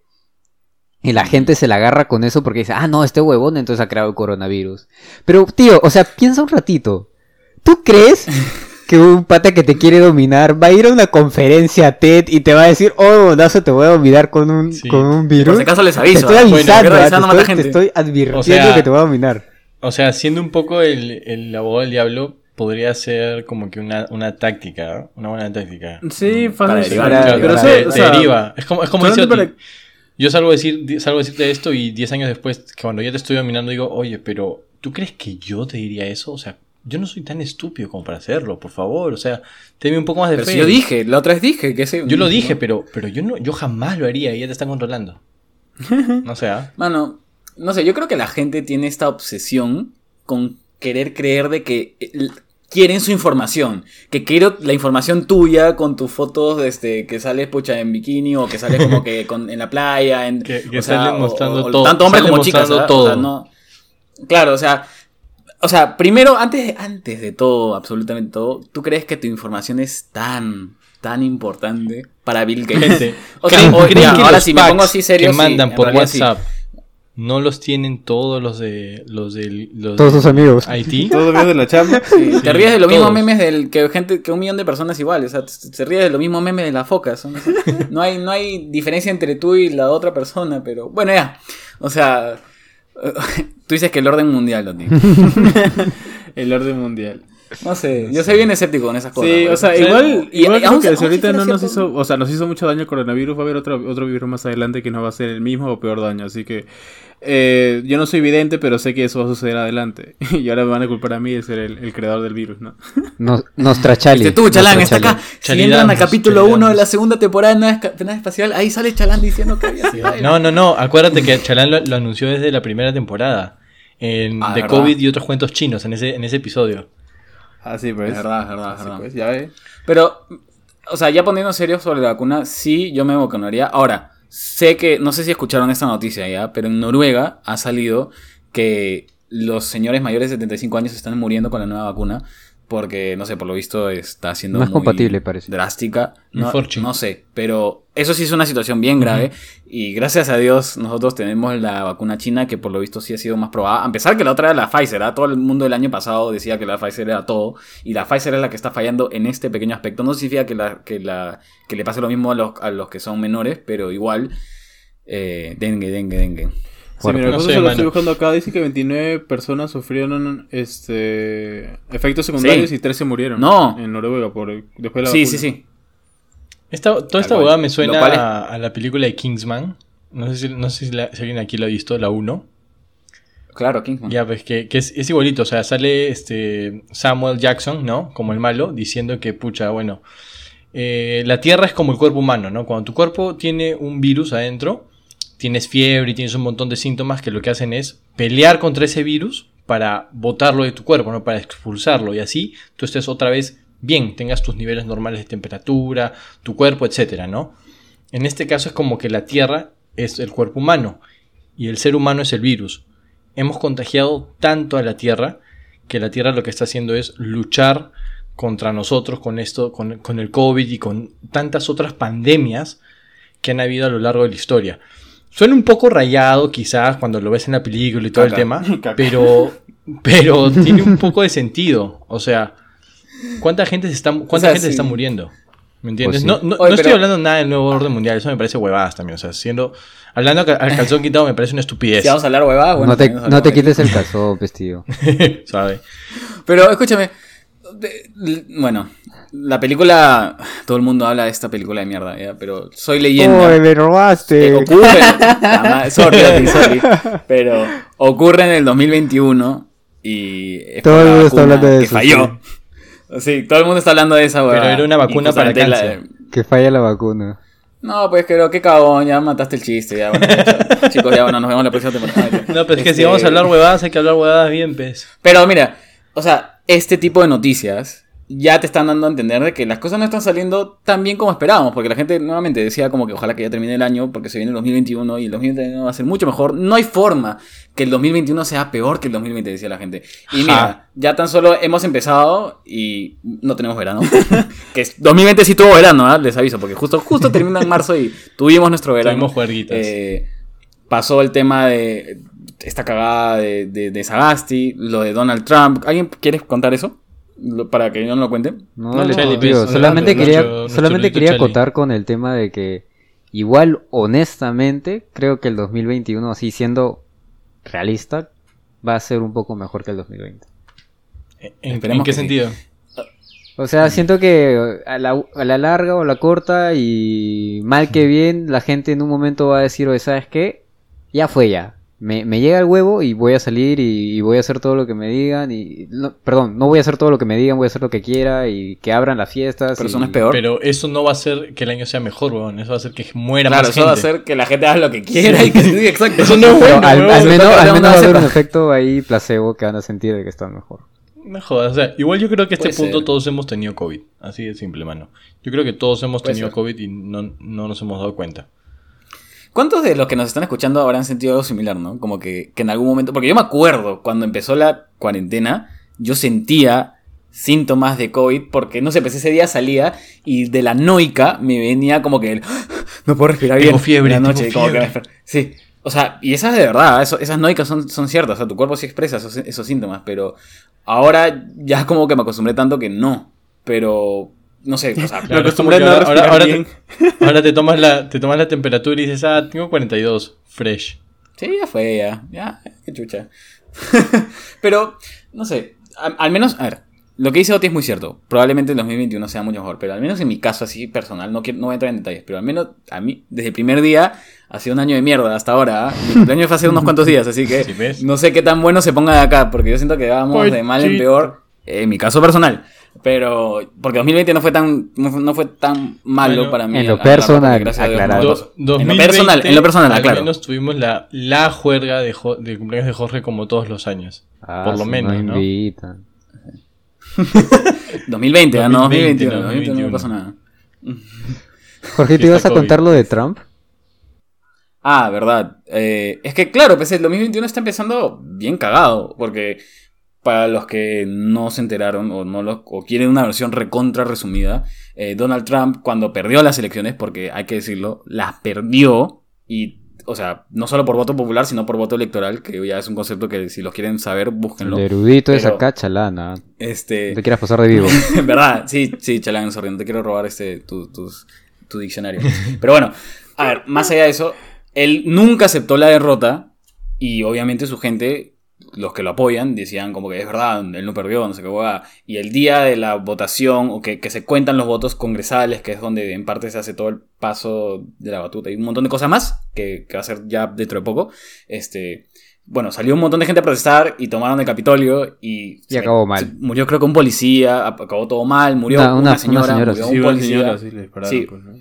Y la gente se la agarra con eso porque dice, ah, no, este huevón entonces ha creado el coronavirus. Pero, tío, o sea, piensa un ratito. ¿Tú crees que un pata que te quiere dominar va a ir a una conferencia TED y te va a decir, oh, Dazo, te voy a dominar con un, Sí. con un Por virus. si acaso les te aviso. estoy. Bueno, avisando, avisar, te, estoy, te gente. estoy advirtiendo O sea- que te voy a dominar. O sea, siendo un poco el, el abogado del diablo, podría ser como que una, una táctica, ¿no? una buena táctica. Sí, Para fácil. derivar, Claro, pero te- deriva. Es como, es como dice. Yo salgo a, decir, salgo a decirte esto y 10 años después, cuando ya te estoy dominando, digo, oye, pero ¿tú crees que yo te diría eso? O sea, yo no soy tan estúpido como para hacerlo, por favor. O sea, tenme un poco más de Pero fe. si yo dije, la otra vez dije que ese. Yo lo dije, pero, pero yo no, yo jamás lo haría y ya te están controlando. No sé, ¿ah? Mano, no sé, yo creo que la gente tiene esta obsesión con querer creer de que eh, quieren su información. Que quiero la información tuya con tus fotos este, que sales pucha en bikini o que sales como que con- en la playa. En, Que- que o sea, salen mostrando o- todo, Tanto hombres como chicas. ¿verdad? todo. O sea, no- claro, o sea. O sea, primero, antes de, antes de todo, absolutamente todo, ¿tú crees que tu información es tan, tan importante para Bill Gates? Gente, O sea, ¿creen, o- creen ya, que ahora los sí me pongo así serio, que mandan por sí. WhatsApp no los tienen todos los de los de los Todos de sus amigos. Haití? Todos amigos de la chamba. Sí, Sí, te ríes de los mismos memes del que gente que un millón de personas iguales, o sea, te- ríes de los mismos memes de las focas. no hay no hay diferencia entre tú y la otra persona, pero bueno, ya. O sea, tú dices que el orden mundial, Loti. El orden mundial. No sé, yo soy bien escéptico con esas cosas. Sí, o sea, Sí. igual, Y- igual y creo aún que si- si aún si ahorita no nos cierto- hizo, o sea, nos hizo mucho daño el coronavirus, va a haber otro, otro virus más adelante que nos va a hacer el mismo o peor daño, así que eh, yo no soy vidente, pero sé que eso va a suceder adelante. Y ahora me van a culpar a mí de ser el, el creador del virus, ¿no? Nos, Nostrachali. Este, tú, Chalán, está acá. Nostrachali. Si entran al Chalidamos, capítulo 1 de la segunda temporada de Nada Espacial, ahí sale Chalán diciendo que había sido. No, no, no. Acuérdate que Chalán lo, lo anunció desde la primera temporada. En Ah, de ¿verdad? COVID y otros cuentos chinos en ese, en ese episodio. Ah, sí, pues. Es verdad, es verdad, es Así verdad. pues, ya ve. Pero, o sea, ya poniendo serio sobre la vacuna, sí, yo me vacunaría. Ahora, sé que, no sé si escucharon esta noticia ya, pero en Noruega ha salido que los señores mayores de 75 años están muriendo con la nueva vacuna. Porque, no sé, por lo visto está siendo muy compatible, parece. drástica. No, sé, pero eso sí es una situación bien grave. Y gracias a Dios nosotros tenemos la vacuna china que por lo visto sí ha sido más probada. A pesar que la otra era la Pfizer, ¿ah? todo el mundo el año pasado decía que la Pfizer era todo. Y la Pfizer es la que está fallando en este pequeño aspecto. No significa que, la, que, la, que le pase lo mismo a los, a los que son menores, pero igual... Eh, dengue, dengue, dengue. Sí, mira, No sé, lo estoy buscando acá. Dice que 29 personas sufrieron este efectos secundarios Sí. y 13 murieron. No. En Noruega por después de la Sí, vacuna. sí, sí. Esta, toda esta abogada me suena es- a, a la película de Kingsman. No sé si, no sé si, la- si alguien aquí lo ha visto, la 1. Claro, Kingsman. Ya, pues que, que es, es igualito, o sea, sale este Samuel Jackson, ¿no? Como el malo, diciendo que, pucha, bueno, eh, la Tierra es como el cuerpo humano, ¿no? Cuando tu cuerpo tiene un virus adentro, tienes fiebre y tienes un montón de síntomas que lo que hacen es pelear contra ese virus para botarlo de tu cuerpo, ¿no? Para expulsarlo y así tú estés otra vez bien, tengas tus niveles normales de temperatura, tu cuerpo, etcétera, ¿no? En este caso es como que la Tierra es el cuerpo humano y el ser humano es el virus hemos contagiado tanto a la Tierra que la Tierra lo que está haciendo es luchar contra nosotros con esto, con, con el COVID y con tantas otras pandemias que han habido a lo largo de la historia. Suena un poco rayado quizás cuando lo ves en la película y todo Caca. el tema, Caca. pero, pero tiene un poco de sentido. O sea, ¿cuánta gente se está, cuánta O sea, gente se está muriendo? ¿Me entiendes? Pues sí. No, no- Oye, no estoy hablando nada del nuevo orden mundial, eso me parece huevadas también. O sea, siendo, hablando al al calzón quitado me parece una estupidez. Si vamos a hablar huevadas, bueno, no te, no te quites el calzón, vestido. ¿Sabe? Pero escúchame. De- bueno, la película. Todo el mundo habla de esta película de mierda, ¿ya? pero soy leyenda. ¡Oh, me Eh, robaste! ocurre. Ah, sorry, sorry. Pero ocurre en el 2021 y. es Todo el mundo está hablando de que eso, falló. Sí, todo el mundo está hablando de esa, Pero huevada. era una vacuna para la- cáncer. Que falla la vacuna. No, pues creo que cagón, ya mataste el chiste. Ya, bueno, ya, chicos, ya bueno, nos vemos la próxima temporada. No, pero es que si Este, vamos a hablar huevadas, hay que hablar huevadas bien, pues. Pero mira, o sea, este tipo de noticias ya te están dando a entender de que las cosas no están saliendo tan bien como esperábamos, porque la gente nuevamente decía como que ojalá que ya termine el año, porque se viene el 2021 y el 2021 va a ser mucho mejor. No hay forma que el 2021 sea peor que el 2020, decía la gente. Y mira, ya tan solo hemos empezado y no tenemos verano. que es- 2020 sí tuvo verano, ¿ah? les aviso, porque justo, justo termina en marzo y tuvimos nuestro verano. Tuvimos. Eh, pasó el tema de esta cagada de, de, de Sagasti, lo de Donald Trump. ¿Alguien quiere contar eso? lo- para que yo no lo cuente. No, No, digo, pues, solamente nuestro- quería, nuestro solamente quería acotar con el tema de que igual honestamente creo que el 2021 así siendo realista va a ser un poco mejor que el 2020. ¿En, en qué que sí. sentido? O sea, siento que a la, a la larga o a la corta y mal que bien la gente en un momento va a decir, oye, ¿sabes qué? Ya fue ya. Me, me llega el huevo y voy a salir y, y voy a hacer todo lo que me digan y... no, perdón, no voy a hacer todo lo que me digan, voy a hacer lo que quiera y que abran las fiestas. Pero y- eso no es peor. Pero eso no va a hacer que el año sea mejor, weón. Eso va a hacer que muera claro, más eso gente. va a hacer que la gente haga lo que quiera y que sí, exacto. Eso no es Pero bueno, al, menos, al menos va a haber un efecto ahí placebo que van a sentir de que están mejor. No jodas, o sea, igual yo creo que a este Puede punto ser. todos hemos tenido COVID. Así de simple, mano. Yo creo que todos hemos Puede tenido ser. COVID y no, no nos hemos dado cuenta. ¿Cuántos de los que nos están escuchando habrán sentido algo similar, no? Como que, que en algún momento. Porque yo me acuerdo cuando empezó la cuarentena, yo sentía síntomas de COVID porque, no sé, pues ese día salía y de la noica me venía como que el, no puedo respirar Tengo bien. fiebre, en la noche, tengo como que fiebre. sí. O sea, y esas de verdad, eso- esas noicas son, son ciertas, o sea, tu cuerpo sí expresa esos, esos síntomas, pero ahora ya como que me acostumbré tanto que no. Pero, no sé, o sea, no ahora- ahora- bien. Ahora te tomas la, te tomas la temperatura y dices, ah, tengo 42, fresh. Sí, ya fue, ya. Ya, qué chucha. pero, no sé. a- al menos, a ver, lo que dice Oti es muy cierto. Probablemente el 2021 sea mucho mejor. Pero al menos en mi caso, así personal, no, quiero, no voy a entrar en detalles. Pero al menos a mí, desde el primer día, ha sido un año de mierda hasta ahora. ¿ah? Mi cumpleaños fue hace unos cuantos días, así que Sí, no sé qué tan bueno se ponga de acá. Porque yo siento que vamos de mal en peor. En mi caso personal. Pero, porque 2020 no fue tan, no fue, tan malo Bueno, para mí. en lo personal, porque gracias a Dios no me aclarado. pasó. Do- En lo personal, en lo personal, al claro. menos tuvimos la, la juerga de, Jo- de cumpleaños de Jorge como todos los años. Ah, Por lo menos, ¿no? invitan. 2020, ah, no, 2020, 2021, no, 2021 no 2021. pasó nada. Jorge, ¿te ibas a contar lo de Trump? Ah, verdad. Eh, es que claro, pues el 2021 está empezando bien cagado, porque para los que no se enteraron o no lo, o quieren una versión recontra resumida, eh, Donald Trump cuando perdió las elecciones, porque hay que decirlo, las perdió y, o sea, no solo por voto popular, sino por voto electoral, que ya es un concepto que si los quieren saber, búsquenlo. El erudito es acá, chalana. Este, No te quieras pasar de vivo. Verdad, sí, sí, Chalán, sorry, no te quiero robar este, tu, tus- tu diccionario. Pero bueno, a ver, más allá de eso, él nunca aceptó la derrota y obviamente su gente, los que lo apoyan, decían como que es verdad, él no perdió, no sé qué hueá. Y el día de la votación, o que, que se cuentan los votos congresales, que es donde en parte se hace todo el paso de la batuta y un montón de cosas más, que, que va a ser ya dentro de poco, este... Bueno, salió un montón de gente a protestar y tomaron el Capitolio y... Y acabó mal. se- Murió creo que un policía, acabó todo mal, murió Una- una, una- una señora, señora, murió Sí, un una policía. señora, sí, le dispararon, Sí. pues, ¿no?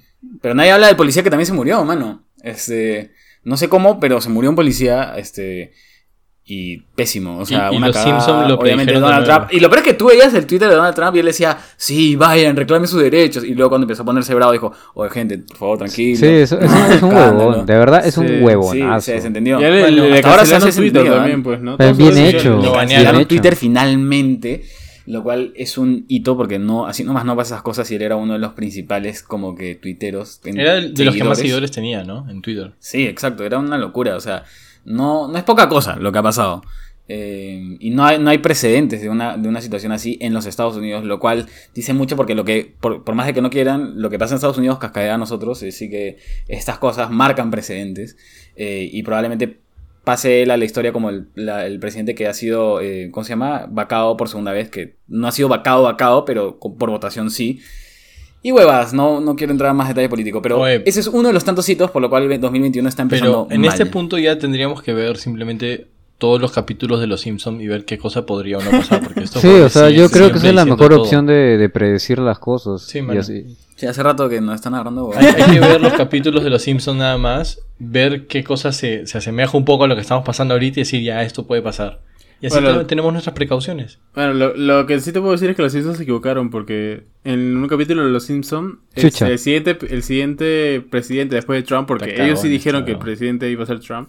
Pero nadie habla del policía que también se murió, mano. Este, no sé cómo, pero se murió un policía, este, y pésimo. O sea, Y- y una los cagada, Simpson lo obviamente Donald. Trump. Y lo peor es que tú veías el Twitter de Donald Trump y él decía, sí, vayan, reclamen sus derechos. Y luego cuando empezó a ponerse bravo dijo, oye gente, por favor, tranquilo. Sí, eso, eso es un huevón. De verdad, es Sí, un Sí, huevonazo. se desentendió. Ya le, Bueno, le hasta ahora se hace Twitter sentido, también, pues, ¿no? Pero bien hecho. Lo banearon. Twitter finalmente, lo cual es un hito porque no, así nomás no pasa esas cosas y él era uno de los principales como que tuiteros. Era de de los que más seguidores tenía, ¿no? En Twitter. Sí, exacto, era una locura, o sea, no, no es poca cosa lo que ha pasado. Eh, y no hay, no hay precedentes de una, de una situación así en los Estados Unidos, lo cual dice mucho porque lo que, por, por más de que no quieran, lo que pasa en Estados Unidos cascadea a nosotros, así que estas cosas marcan precedentes eh, y probablemente pase él a la historia como el, la- el presidente que ha sido, eh, ¿cómo se llama? Vacado por segunda vez, que no ha sido vacado, vacado, pero por votación sí. Y huevas, no, no quiero entrar en más detalle político, pero Oye. ese es uno de los tantos hitos por lo cual el 2021 está empezando Pero en mal. este punto ya tendríamos que ver simplemente todos los capítulos de Los Simpsons y ver qué cosa podría o no pasar. Porque estos Sí, o sea, yo creo que esa es la mejor todo. opción de, de predecir las cosas. Sí, Y así. Sí, hace rato que nos están agarrando. Hay, hay que ver los capítulos de Los Simpsons nada más, ver qué cosa se, se asemeja un poco a lo que estamos pasando ahorita y decir, ya, esto puede pasar. Y así Bueno. te- tenemos nuestras precauciones. Bueno, lo, lo que sí te puedo decir es que los Simpsons se equivocaron porque en un capítulo de los Simpsons Chucha. el siguiente el siguiente presidente después de Trump porque ellos sí dijeron que el presidente iba a ser Trump.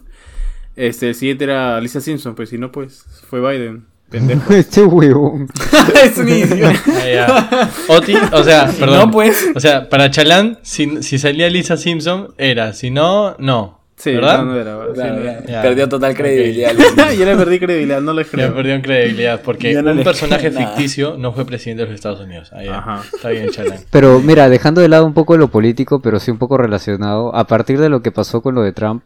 Este el siguiente era Lisa Simpson, pues si no pues fue Biden, pendejo. este huevón. es un idiota. Ah. Oti, o sea, perdón. No, pues. O sea, para Chalán, si, si salía Lisa Simpson, era. Si no, no. Sí, ¿Verdad? no, no era. sí, Claro, no ya. era. Ya. Perdió total credibilidad. Yo le perdí credibilidad, no les creo. perdió en credibilidad porque un le personaje ficticio no fue presidente de los Estados Unidos. Ahí, Ajá. Está bien, Chalán. Pero mira, dejando de lado un poco lo político, pero sí un poco relacionado, a partir de lo que pasó con lo de Trump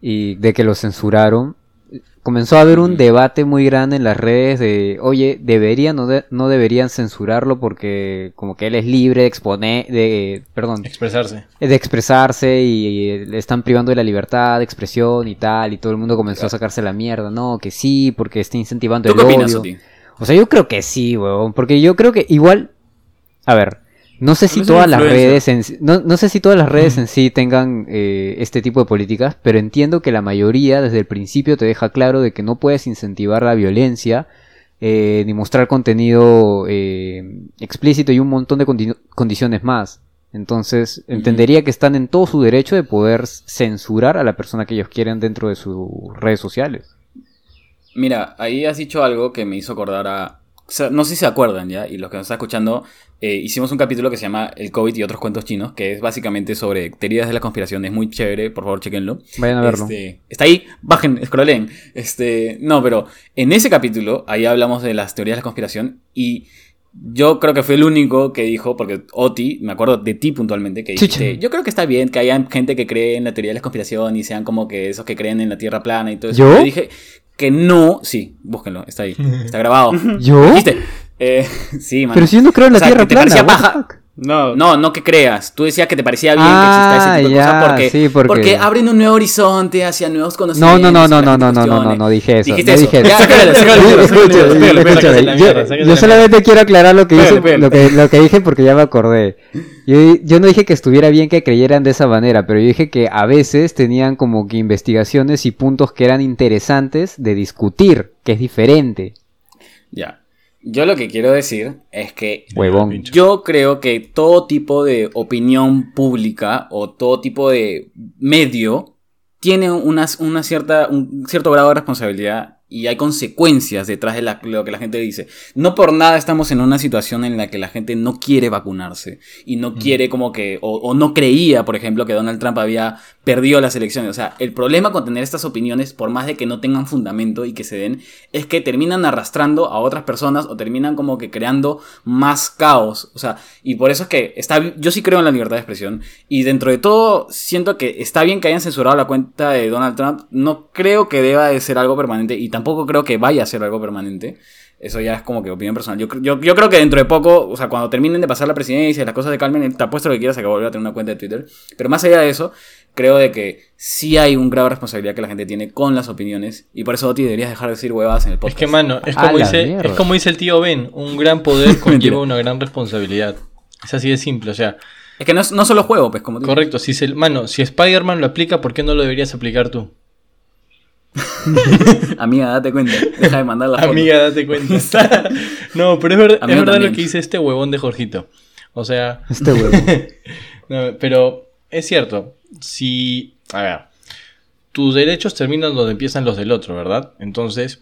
y de que lo censuraron, comenzó a haber un debate muy grande en las redes de, oye, deberían o de- no deberían censurarlo porque como que él es libre de exponer, de, perdón, Expresarse. de expresarse y le están privando de la libertad de expresión y tal, y todo el mundo comenzó a sacarse la mierda, no, que sí, porque está incentivando ¿Tú el qué opinas, odio. Oti? O sea, yo creo que sí, huevón. Porque yo creo que igual. A ver. No sé si todas las redes en sí- no, no sé si todas las redes en sí tengan eh, este tipo de políticas, pero entiendo que la mayoría desde el principio te deja claro de que no puedes incentivar la violencia eh, ni mostrar contenido eh, explícito y un montón de condi- condiciones más. Entonces, entendería que están en todo su derecho de poder censurar a la persona que ellos quieren dentro de sus redes sociales. Mira, ahí has dicho algo que me hizo acordar a... no sé si se acuerdan ya, y los que nos están escuchando, eh, hicimos un capítulo que se llama El COVID y otros cuentos chinos, que es básicamente sobre teorías de la conspiración, es muy chévere, por favor, chequenlo. Vayan a verlo. Este, está ahí, bajen, scrollen. Este, no, pero en ese capítulo, ahí hablamos de las teorías de la conspiración y yo creo que fue el único que dijo, porque Oti, me acuerdo de ti puntualmente, que dijiste, yo creo que está bien que haya gente que cree en la teoría de la conspiración y sean como que esos que creen en la Tierra plana y todo eso. ¿Yo? dije que no, sí, búsquenlo, está ahí, está grabado. ¿Yo? ¿Dijiste? Eh, sí, man. Pero si yo no creo en la O sea, Tierra que te plana. parecía paja. No, No, no que creas. Tú decías que te parecía bien Ah, que exista ese tipo de ya, cosas porque, sí, porque- porque abren un nuevo horizonte hacia nuevos No, conocimientos. no, no, no, no, no, no, no, no, no dije eso. Dijiste no dije eso. escúchame, yo- solamente quiero aclarar lo que, hice, lo, que, lo que dije porque ya me acordé. Yo, yo no dije que estuviera bien que creyeran de esa manera, pero yo dije que a veces tenían como que investigaciones y puntos que eran interesantes de discutir, que es diferente. Ya. Yo lo que quiero decir es que Huevón. Yo creo que todo tipo de opinión pública o todo tipo de medio tiene una cierta, un cierto grado de responsabilidad y hay consecuencias detrás de la- lo que la gente dice. No por nada estamos en una situación en la que la gente no quiere vacunarse y no quiere como que, o, o no creía, por ejemplo, que Donald Trump había perdido las elecciones. O sea, el problema con tener estas opiniones, por más de que no tengan fundamento y que se den, es que terminan arrastrando a otras personas o terminan como que creando más caos. O sea, y por eso es que está, yo sí creo en la libertad de expresión y dentro de todo siento que está bien que hayan censurado la cuenta de Donald Trump. No creo que deba de ser algo permanente y tampoco creo que vaya a ser algo permanente. Eso ya es como que opinión personal. Yo, cre- yo, yo creo que dentro de poco, o sea, cuando terminen de pasar la presidencia y las cosas se calmen, te apuesto lo que quieras a que volver a tener una cuenta de Twitter. Pero más allá de eso, creo de que sí hay un grado de responsabilidad que la gente tiene con las opiniones. Y por eso, Oti, deberías dejar de decir huevadas en el Es podcast. que, mano, es como, dice, es como dice el tío Ben, un gran poder conlleva una gran responsabilidad. Es así de simple, o sea, Es que no, es- no solo juego, pues, como tú dices. correcto, si se, mano, si Spider-Man lo aplica, ¿por qué no lo deberías aplicar tú? Amiga, date cuenta. Deja de mandar la foto. Amiga, date cuenta. no, pero es, ver- es Amigo verdad también. lo que dice este huevón de Jorgito. O sea, Este huevo. no, pero es cierto, si, a ver, tus derechos terminan donde empiezan los del otro, ¿verdad? Entonces,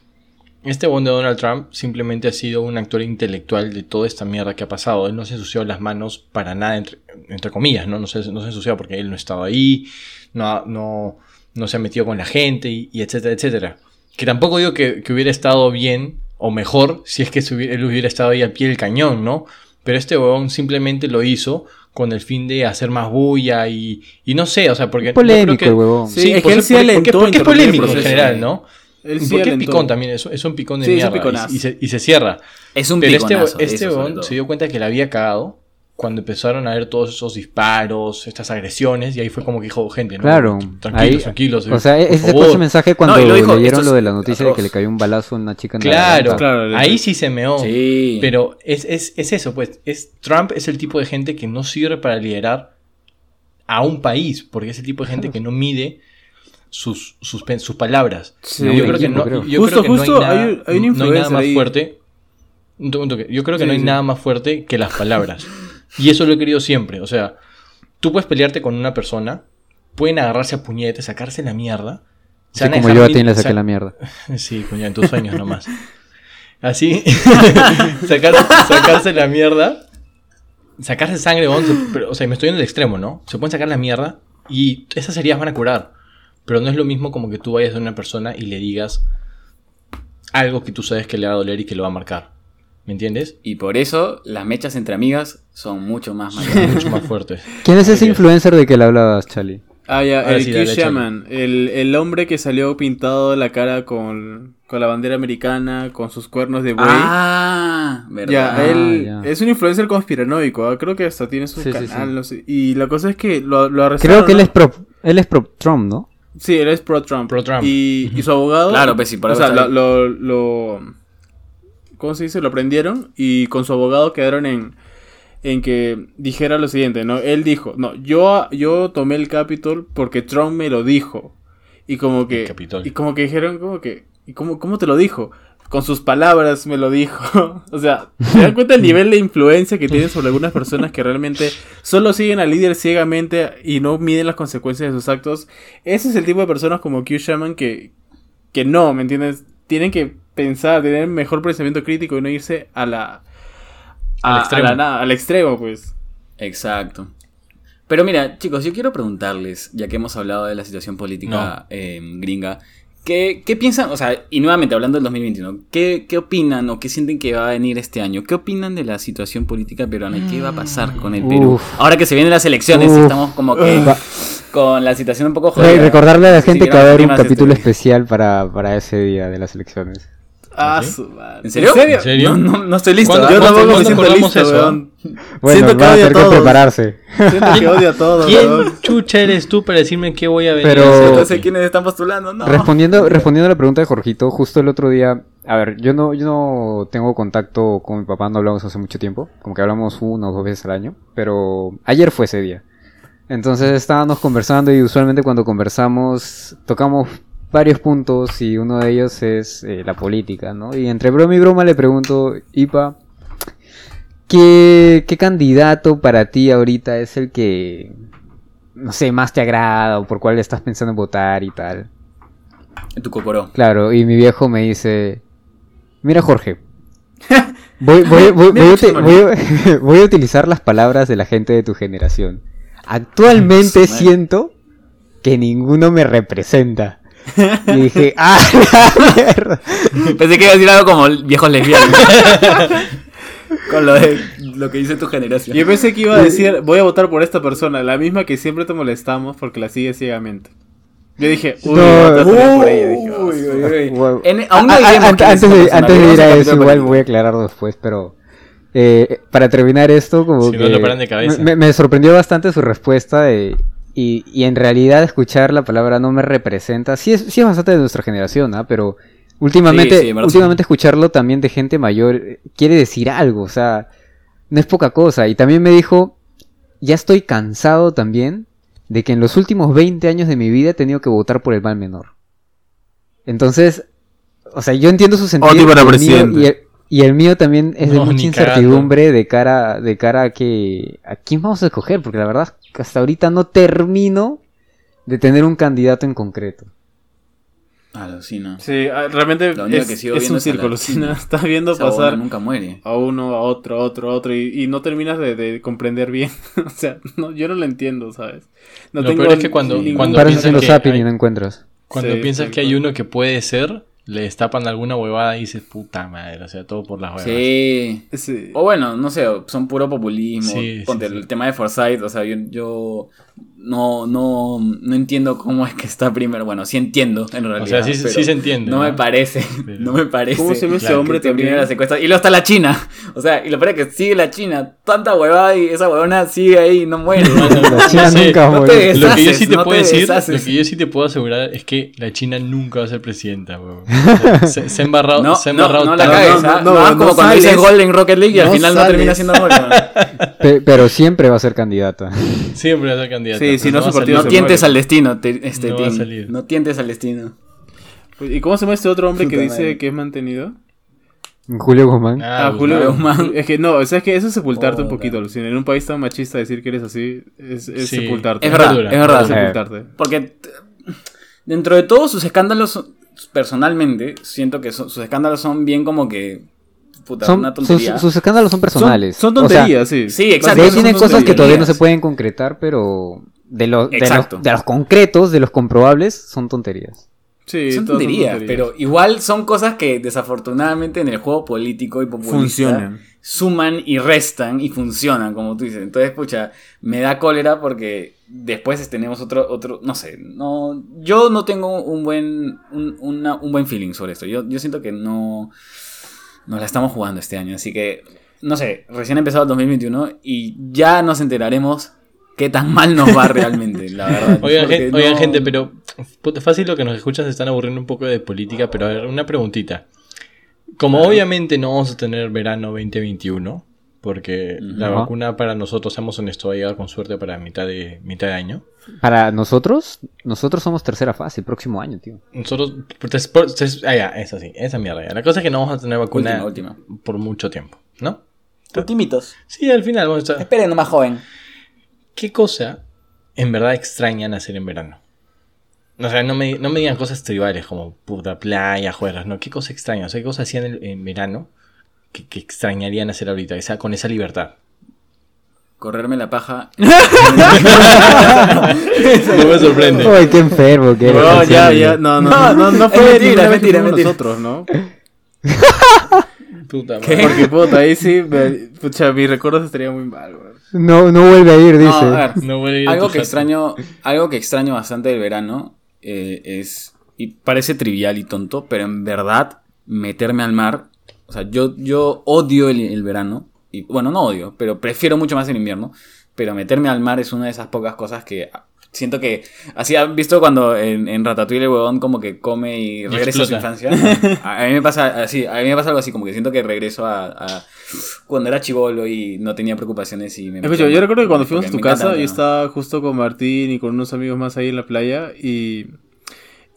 este huevón de Donald Trump simplemente ha sido un actor intelectual de toda esta mierda que ha pasado. Él no se ensució las manos para nada, entre, entre comillas, ¿no? No se, no se ensució porque él no estaba ahí, no, no, no se ha metido con la gente y, y etcétera, etcétera. Que tampoco digo que, que hubiera estado bien o mejor si es que él hubiera estado ahí al pie del cañón, ¿no? Pero este huevón simplemente lo hizo con el fin de hacer más bulla y, y no sé, o sea, porque... creo Polémico que- el huevón. Sí, es que él sí porque- alentó porque es polémico en general, ¿no? Él sí porque es picón también, es, es un picón de Sí, es un mierda y- piconazo. y, se, y se cierra. Es un Pero este, este se dio cuenta que la había cagado cuando empezaron a ver todos esos disparos, estas agresiones, y ahí fue como que dijo, gente, ¿no? Claro, tranquilos, ahí- tranquilos. O sea, ese fue favor". ese mensaje cuando No, lo dijo, leyeron lo de la noticia de que le cayó un balazo a una chica en la Claro. Claro, ahí sí se meó. Sí. Pero es, es, es eso, pues. Es, Trump es el tipo de gente que no sirve para liderar a un país, porque es el tipo de gente que no mide sus, sus, palabras. Sí, yo creo que equipo, no, creo. yo Justo, creo que no hay nada, hay un- hay una no hay nada influencer más ahí. fuerte. Un toque, un toque. Yo creo que Sí, no hay sí. nada más fuerte que las palabras. Y eso lo he querido siempre. O sea, tú puedes pelearte con una persona, pueden agarrarse a puñetes, sacarse la mierda. se a como yo a ti le sa- saqué la mierda. Sí, coño, en tus sueños nomás. Así, sacar- sacarse la mierda, sacarse sangre, pero, o sea, me estoy en el extremo, ¿no? Se pueden sacar la mierda y esas heridas van a curar. Pero no es lo mismo como que tú vayas de una persona y le digas algo que tú sabes que le va a doler y que lo va a marcar. ¿Me entiendes? Y por eso las mechas entre amigas son mucho más mucho más fuertes. ¿Quién es ese influencer de que le hablabas, Charlie? Ah, ya, Ahora el sí, Q dale, Shaman, el, el hombre que salió pintado la cara con, con la bandera americana, con sus cuernos de buey. ah, verdad. Ya, Ah, él ya. es un influencer conspiranoico, ¿ah? creo que hasta tiene su Sí, sí, canal, sí. no sé. Y la cosa es que lo, lo arrestaron. Creo que él es pro, él es pro Trump, ¿no? Sí, él es pro-Trump. Pro-Trump. Y, y su abogado. Claro, pues sí, por O sea, lo, lo, lo- ¿Cómo se dice? Lo prendieron y con su abogado quedaron en, en que dijera lo siguiente, ¿no? Él dijo, no, yo, yo tomé el Capitol porque Trump me lo dijo. Y como que. Y como que dijeron, como que. ¿Y cómo, cómo te lo dijo? Con sus palabras me lo dijo. o sea, ¿se dan cuenta el nivel de influencia que tienen sobre algunas personas que realmente solo siguen al líder ciegamente y no miden las consecuencias de sus actos? Ese es el tipo de personas como Q Shaman que, que no, ¿me entiendes? Tienen que pensar, tener mejor pensamiento crítico y no irse a la. a- Al a extremo. la nada, al extremo, pues. Exacto. Pero mira, chicos, yo quiero preguntarles, ya que hemos hablado de la situación política eh, gringa, ¿qué, ¿qué piensan? O sea, y nuevamente hablando del 2021, ¿qué, ¿qué opinan o qué sienten que va a venir este año? ¿Qué opinan de la situación política peruana y qué va a pasar con el Perú? Uf. Ahora que se vienen las elecciones y Uf. estamos como que Va- con la situación un poco Re- jodida. recordarle a la gente que que va a haber un capítulo este- especial para, para ese día de las elecciones. Ah, ¿sí? su madre. ¿En serio? ¿En serio? No, no, no estoy listo. ¿Cuándo- ¿ah? Yo ¿Cuándo- tampoco me siento listo, eso? weón. Bueno, Siento que van a tener que prepararse. Siento que odio a todos, ¿Quién weón. chucha eres tú para decirme qué voy a venir Pero- sé quiénes están postulando, no. Respondiendo, respondiendo a la pregunta de Jorgito, justo el otro día, a ver, yo no, yo no tengo contacto con mi papá, no hablamos hace mucho tiempo, como que hablamos una o dos veces al año, pero ayer fue ese día. Entonces estábamos conversando y usualmente cuando conversamos tocamos varios puntos y uno de ellos es eh, la política, ¿no? Y entre broma y broma le pregunto, Ipa, ¿qué, ¿qué candidato para ti ahorita es el que, no sé, más te agrada o por cuál estás pensando en votar y tal? En tu cocoró. Claro, y mi viejo me dice, mira Jorge, voy, voy- voy- voy a utilizar las palabras de la gente de tu generación. Actualmente siento que ninguno me representa. Y dije, ¡ah, la mierda! Pensé que iba a decir algo como viejos lesbianos. Con lo de lo que dice tu generación. Yo pensé que iba a decir, voy a votar por esta persona, la misma que siempre te molestamos porque la sigue ciegamente. Yo dije, uy, No, voy a votar por ella. Dije, Uy, "Oh, uy, uy. Wow. En- aún no A- a- diremos an- quién es antes, de, ir a eso, igual voy a aclararlo después, pero eh, para terminar esto, como Si que no lo paran de cabeza. Me, me sorprendió bastante su respuesta de- y, y en realidad escuchar la palabra no me representa, sí es, sí es bastante de nuestra generación, ¿ah? pero últimamente, Sí, sí, últimamente escucharlo también de gente mayor eh, quiere decir algo, o sea, no es poca cosa. Y también me dijo, ya estoy cansado también de que en los últimos 20 años de mi vida he tenido que votar por el mal menor. Entonces, o sea, yo entiendo su sentido. Para presidente. Y, el, mío también es de mucha incertidumbre de cara, de cara a que a quién vamos a escoger, porque la verdad que hasta ahorita no termino de tener un candidato en concreto. Alucina. Sí, ah, realmente única es, que sigo es viendo un es a la círculo. Estás viendo Esa pasar nunca muere. a uno, a otro, a otro, a otro y, y no terminas de, de comprender bien. o sea, no, yo no lo entiendo, ¿sabes? No Lo peor es que cuando- ningún- cuando piensas que zapping hay- y no encuentras. Cuando Sí, piensas que hay uno que puede ser, le destapan alguna huevada y dices, puta madre, o sea, todo por las huevas. Sí. Sí. O bueno, no sé, son puro populismo. Sí, sí, Ponte sí. el tema de Forsyth, o sea, yo, yo no, no, no entiendo cómo es que está primero. Bueno, sí entiendo, en realidad. O sea, sí, sí se entiende. No, me parece, Pero- no me parece. ¿Cómo se llama ese que hombre también? primero en las encuestas. Y luego está la China. O sea, y lo peor es que sigue la China. Tanta huevada y esa huevona sigue ahí, no muere. La China No sé, nunca no muere. te Lo que yo deshaces, sí te no puedo te decir, deshaces. lo que yo sí te puedo asegurar es que la China nunca va a ser presidenta. O sea, se, se ha embarrado, No, se ha no, embarrado no la cagues, no, no, No no como cuando dices sales. gol en Rocket League y al No final no termina siendo gol. ¿no? Pe- pero siempre va a ser candidata. Siempre va a ser candidata. Sí, pero si no, partido No se tientes muere. al destino, te- este No va a team. salir. No tientes al destino. ¿Y cómo se llama este otro hombre que dice madre. que es mantenido? Julio Guzmán. Ah, Ah, Julio Guzmán. Guzmán. Es que no, o sea, es que eso es sepultarte un poquito. Lucina. En un país tan machista decir que eres así es, es Sí. sepultarte. Es verdad, es verdad. Es sepultarte. Porque dentro de todos sus escándalos, personalmente, siento que so- sus escándalos son bien como que. Puta, Son- una sus, tontería. sus escándalos son personales. Son, son O sea, tonterías, sí. sí, exacto. tienen cosas que tonterías. todavía no se pueden concretar, pero de los, de los, Exacto. de los concretos, de los comprobables, son tonterías. Sí, son tonterías, pero igual son cosas que desafortunadamente en el juego político y populista Funcionan. suman y restan y funcionan, como tú dices. Entonces, pucha, me da cólera porque después tenemos otro, otro, no sé, no, yo no tengo un buen, un, una- un buen feeling sobre esto. Yo, yo siento que no, nos la estamos jugando este año, así que, no sé, recién ha empezado el 2021 y ya nos enteraremos qué tan mal nos va realmente, la verdad. Oigan, gente, pero fácil lo que nos escuchan se están aburriendo un poco de política, pero a ver, una preguntita. Como obviamente no vamos a tener verano 2021, porque la vacuna para nosotros, seamos honestos, va a llegar con suerte para mitad de, mitad de año. Para nosotros, nosotros somos tercera fase, el próximo año, tío. Nosotros, pues, por- ah, ya, esa sí, esa mierda. ya. La cosa es que no vamos a tener vacuna Última, última. por mucho tiempo, ¿no? Ultimitos. Sí, al final vamos a estar... Esperen, nomás joven. ¿Qué cosa en verdad extrañan hacer en verano? O sea, no me, no me digan cosas tribales como puta playa, juegos, ¿no? ¿Qué cosa extrañan? O sea, ¿qué cosa hacían en, en verano que, que extrañarían hacer ahorita? Esa, con esa libertad. Correrme la paja. No me sorprende. Ay, qué enfermo que eres. No, ya, ya, no, no, No, no, no, fue mentira, es mentira, mentira. nosotros, ¿no? Puta madre. Porque puta, ahí sí, me, pucha, mis recuerdos estarían muy mal, güey. No, no vuelve a ir, No, dice. a ver, No voy a ir a algo tu que extraño, algo que extraño bastante del verano eh, es y parece trivial y tonto, pero en verdad meterme al mar, o sea, yo yo odio el, el verano y bueno no odio, pero prefiero mucho más el invierno, pero meterme al mar es una de esas pocas cosas que siento que así han visto cuando en, en Ratatouille el huevón como que come y regresa a su infancia. A, a mí me pasa así, a mí me pasa algo así como que siento que regreso a, a cuando era chivolo y no tenía preocupaciones y me al yo mar, recuerdo que cuando fuimos a tu encanta casa, el yo verano. estaba justo con Martín y con unos amigos más ahí en la playa y...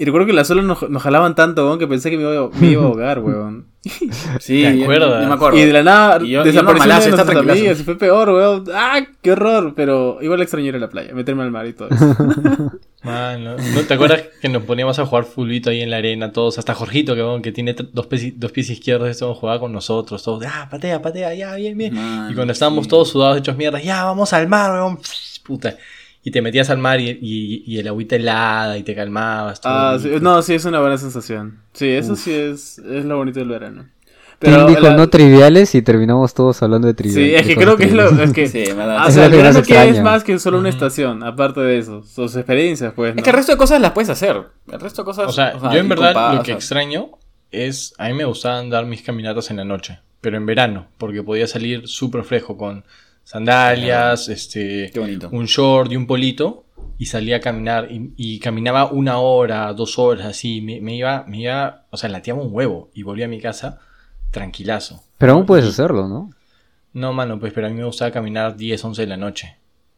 Y recuerdo que las olas nos, nos jalaban tanto, weón, que pensé que me iba, me iba a ahogar, weón. Sí, ¿Te acuerdas? yo me acuerdo. Y de la nada Y yo- desapareció de nuestras amigas y fue peor, weón. ¡Ah, qué horror! Pero igual extrañé ir a la playa, meterme al mar y todo eso. Mano, ¿no te acuerdas que nos poníamos a jugar fulbito ahí en la arena todos? Hasta Jorgito, que, bueno, que tiene dos pies, dos pies izquierdos, esto jugaba con nosotros, todos, ah, patea, patea, ya, bien, bien. Man, y cuando estábamos sí. todos sudados, hechos mierda, ya, vamos al mar, weón, puta. Y te metías al mar y, y- y el agüita helada y te calmabas. todo Ah, sí, no, sí, es una buena sensación. Sí, eso sí es, es lo bonito del verano. Tim dijo la- no triviales y terminamos todos hablando de triviales. Sí, es que creo que es lo... Es que, Sí, o Es sea, el que más verano que es más que solo una estación, aparte de eso. Sus experiencias, pues, ¿no? Es que el resto de cosas las puedes hacer. El resto de cosas. O sea, o yo en verdad compa- lo o que sea, extraño es, a mí me gustaban dar mis caminatas en la noche, pero en verano, porque podía salir súper fresco con sandalias, este, Qué bonito. un short y un polito, y salía a caminar, y, y caminaba una hora, dos horas, así, me, me iba, me iba, o sea, lateaba un huevo, y volví a mi casa tranquilazo. Pero aún puedes hacerlo, ¿no? No, mano, pues, pero a mí me gustaba caminar 10, 11 de la noche.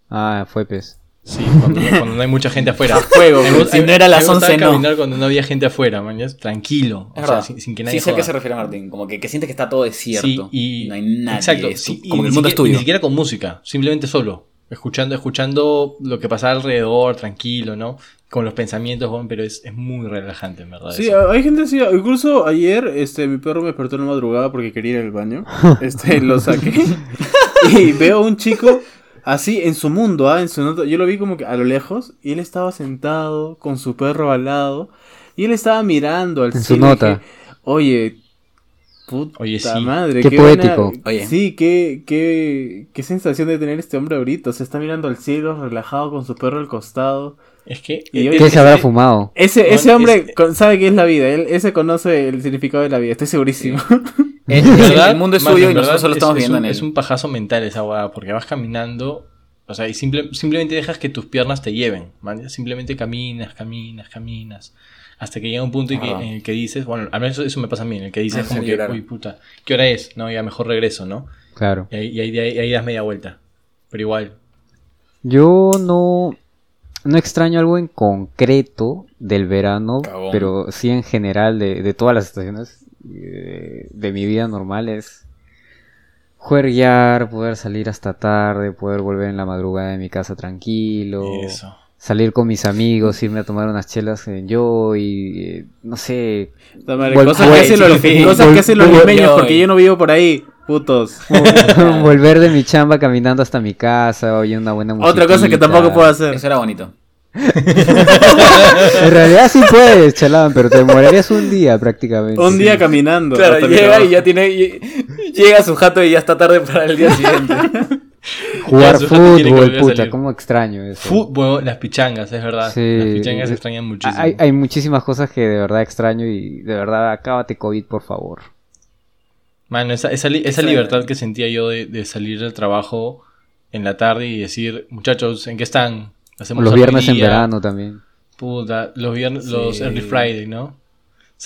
Ah, fue pez. Sí, cuando, cuando no hay mucha gente afuera. Me gusta- si no era las me gustaba 11, no. caminar cuando no había gente afuera, man, tranquilo. Es o sea, sin, sin que nadie sí sé a qué se refiere Martín. Como que, que sientes que está todo desierto. Sí, y no hay nadie. Exacto, es sí, tu- y como que el mundo es siquiera- tuyo. Ni siquiera con música, simplemente solo. Escuchando, escuchando lo que pasa alrededor, tranquilo, ¿no? Con los pensamientos, pero es, es muy relajante, en verdad. Sí, eso. hay gente así. Incluso ayer, este, mi perro me despertó en la madrugada porque quería ir al baño. Este, lo saqué. y veo a un chico así en su mundo, ¿ah? En su nota. Yo lo vi como que a lo lejos. Y él estaba sentado con su perro al lado. Y él estaba mirando al En su cielo. y nota. dije, Oye, puta Oye, sí. madre. Qué buena- poético. Oye. Sí, qué, qué, qué sensación de tener este hombre ahorita. Se está mirando al cielo, relajado con su perro al costado. Es que. Y ¿Qué se habrá fumado? Ese, Bueno, ese hombre es- sabe qué es la vida, él, ese conoce el significado de la vida, estoy segurísimo. el- verdad, el mundo es suyo en y verdad nosotros solo es- estamos es viviendo un, en él. Es un pajazo mental esa hueá, porque vas caminando. O sea, y simple- simplemente dejas que tus piernas te lleven. ¿man? Simplemente caminas, caminas, caminas. Hasta que llega un punto en que, Ajá. en el que dices, bueno, al menos eso, eso me pasa a mí, en el que dices Ah, como que, uy, puta, ¿qué hora es? No, ya mejor regreso, ¿no? Claro. Y ahí, y ahí, das media vuelta. Pero igual. Yo no, no extraño algo en concreto del verano, pero sí en general de, de todas las estaciones eh, de mi vida normal es juerguear, poder salir hasta tarde, poder volver en la madrugada de mi casa tranquilo, Eso. salir con mis amigos, irme a tomar unas chelas en yo y no sé, cosas, que hacen los, que hacen los limeños porque yo no vivo por ahí. putos. Volver de mi chamba caminando hasta mi casa, oyendo una buena música. Otra cosa que tampoco puedo hacer. Eso era bonito. En realidad sí puedes, chalán, pero te demorarías un día prácticamente. Un día caminando. Claro, llega y ya tiene. y- Llega a su jato y ya está tarde para el día siguiente. Jugar fútbol, puta, cómo extraño eso. Fútbol, las pichangas, es verdad. Sí. Las pichangas se extrañan muchísimo. Hay, hay muchísimas cosas que de verdad extraño y de verdad acábate COVID, por favor. Mano, esa, esa, esa Esa- libertad que sentía yo de, de salir del trabajo en la tarde y decir, muchachos, ¿en qué están? Hacemos Los viernes en día". verano también. Puta, los viernes, los early Friday, ¿no?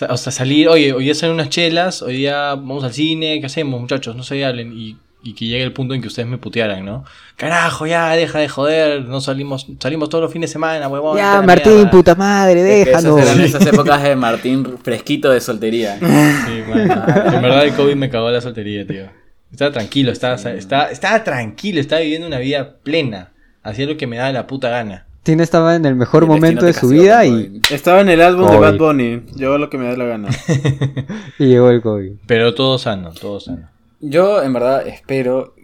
O sea, salir, oye, hoy día salen unas chelas, hoy día vamos al cine, ¿qué hacemos, muchachos? No se hablen. Y, y que llegue el punto en que ustedes me putearan, ¿no? Carajo, ya, deja de joder, no salimos, salimos todos los fines de semana, huevón. Ya, Martín, mierda". puta madre, Es que déjalo. Esas eran esas épocas de Martín fresquito de soltería. Sí, mano. En verdad el COVID me cagó la soltería, tío. Estaba tranquilo, estaba, estaba, estaba tranquilo, estaba viviendo una vida plena. Hacía lo que me daba la puta gana. Tien estaba en el mejor El momento de su vida y. Estaba en el álbum de. Bad Bunny. Yo lo que me da la gana. y llegó el COVID. Pero todo sano, todo sano. Yo, en verdad, espero.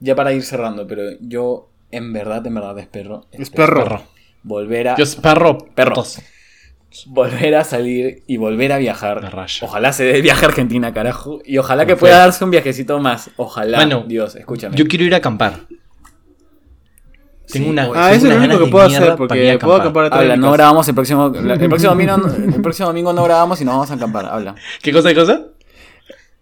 Ya para ir cerrando, pero yo, en verdad, en verdad, espero. Es espero perro. Volver a. Dios, perro, Perro. putos. volver a salir y volver a La viajar. raya. Ojalá se dé viaje a Argentina, carajo. Y ojalá que pueda darse un viajecito más. Ojalá. Mano, Dios, escúchame. Yo quiero ir a acampar. Tengo Sí, una. Ah, eso es lo único que de puedo hacer porque puedo acampar atrás de Habla, no grabamos el próximo. El próximo, domingo, el próximo domingo no grabamos y nos vamos a acampar. Habla. ¿Qué cosa, qué cosa?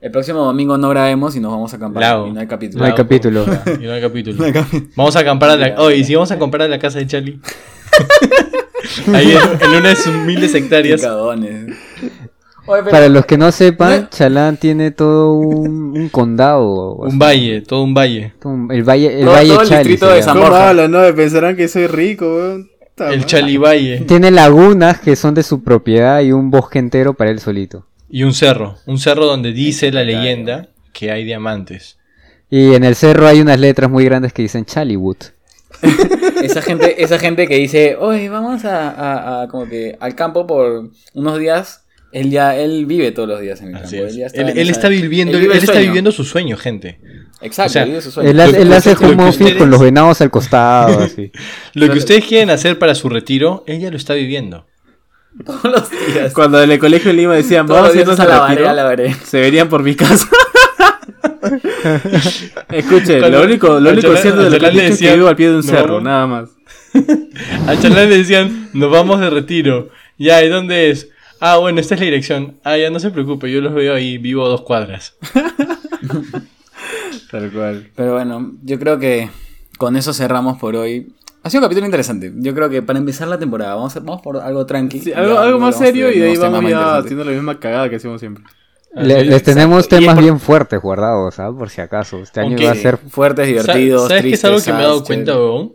El próximo domingo no grabemos y nos vamos a acampar. Lago. Y no hay capítulo. No hay capítulo. Y no hay capítulo. Vamos a acampar a la. Oye, ¿y si vamos a acampar a la casa de Charlie? Ahí en, en una de sus miles Qué hectáreas. cagones. Oye, pero- Para los que no sepan, ¿Eh? Chalán tiene todo un, un condado. Un valle, todo un valle. El valle, el Todo- valle todo el Chali distrito de. San ¿Cómo Borja. no? Pensarán que soy rico, weón. El madre. Chali Valle. Tiene lagunas que son de su propiedad y un bosque entero para él solito. Y un cerro. Un cerro donde dice la leyenda que hay diamantes. Y en el cerro hay unas letras muy grandes que dicen Chaliwood. Esa gente, esa gente que dice, oye, vamos a, a- a como que al campo por unos días. Él ya, él vive todos los días en el Así campo. es. Él, en él esa- está viviendo, él está viviendo su sueño, gente. Exacto, o sea, vive su sueño. Él, hace- Lo- lo- home office ustedes- con los venados al costado, así. Lo que ustedes quieren hacer para su retiro, ella lo está viviendo. todos los días. Cuando en el colegio de Lima decían, Todos vamos a irnos a la al veré, retiro", a la veré. se venían por mi casa. Escuche, Cuando- lo único, lo único cierto de lo que dicho es que decían, vivo al pie de un "No cerro, vamos". nada más. A Chalán le decían, nos vamos de retiro. Ya, ¿y dónde es? Ah, bueno, esta es la dirección. Ah, ya no se preocupe, yo los veo ahí, vivo a dos cuadras. Tal cual. Pero bueno, yo creo que con eso cerramos por hoy. Ha sido un capítulo interesante. Yo creo que para empezar la temporada, vamos, a- vamos por algo tranqui. Sí, algo, más serio y de ahí vamos ya haciendo la misma cagada que hacemos siempre. Le- Así les es. tenemos temas por- bien fuertes guardados, ¿sabes? Por si acaso. Este año va a ser... Fuertes, divertidos, ¿Sabes qué es algo que me he dado tristes, cuenta, weón?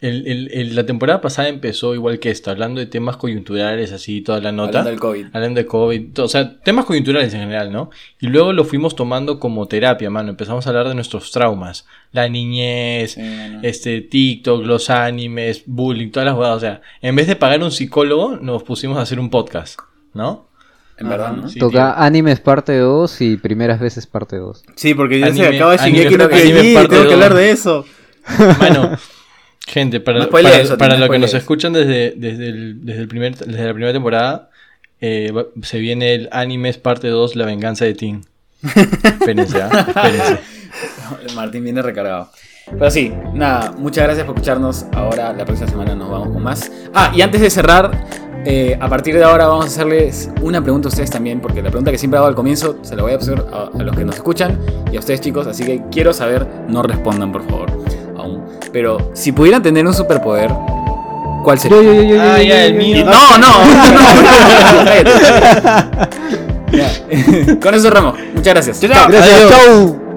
El, el- el- la temporada pasada empezó igual que esta, hablando de temas coyunturales, así, toda la nota. Hablando del COVID. Hablando de COVID, o sea, temas coyunturales en general, ¿no? Y luego lo fuimos tomando como terapia, mano. Empezamos a hablar de nuestros traumas. La niñez, Sí, este, TikTok, los animes, bullying, todas las jugadas. O sea, en vez de pagar un psicólogo, nos pusimos a hacer un podcast, ¿no? En verdad, ¿no? Sí, Toca Animes parte 2 y Primeras veces parte 2. Sí, porque ya Anime- se acaba Shingeki no Kyojin tengo que hablar de eso. Mano, gente, para, No para, eso, para los que nos escuchan desde, desde, el, desde, el primer, desde la primera temporada, eh, se viene el Animes parte 2, La venganza de Tim. Espérense. Espérense. Martín viene recargado. Pero sí, nada, muchas gracias por escucharnos. Ahora, la próxima semana nos vamos con más. Ah, y antes de cerrar, eh, a partir de ahora vamos a hacerles una pregunta a ustedes también, porque la pregunta que siempre hago al comienzo se la voy a hacer a, a los que nos escuchan y a ustedes chicos, así que quiero saber, no respondan por favor. Pero si pudieran tener un superpoder, ¿cuál sería? Yo, yo, yo, yo, Ah, yo, ya, el mío. No, no. Con eso cerramos. Muchas gracias. Chao, chao. Gracias, Adiós. chau.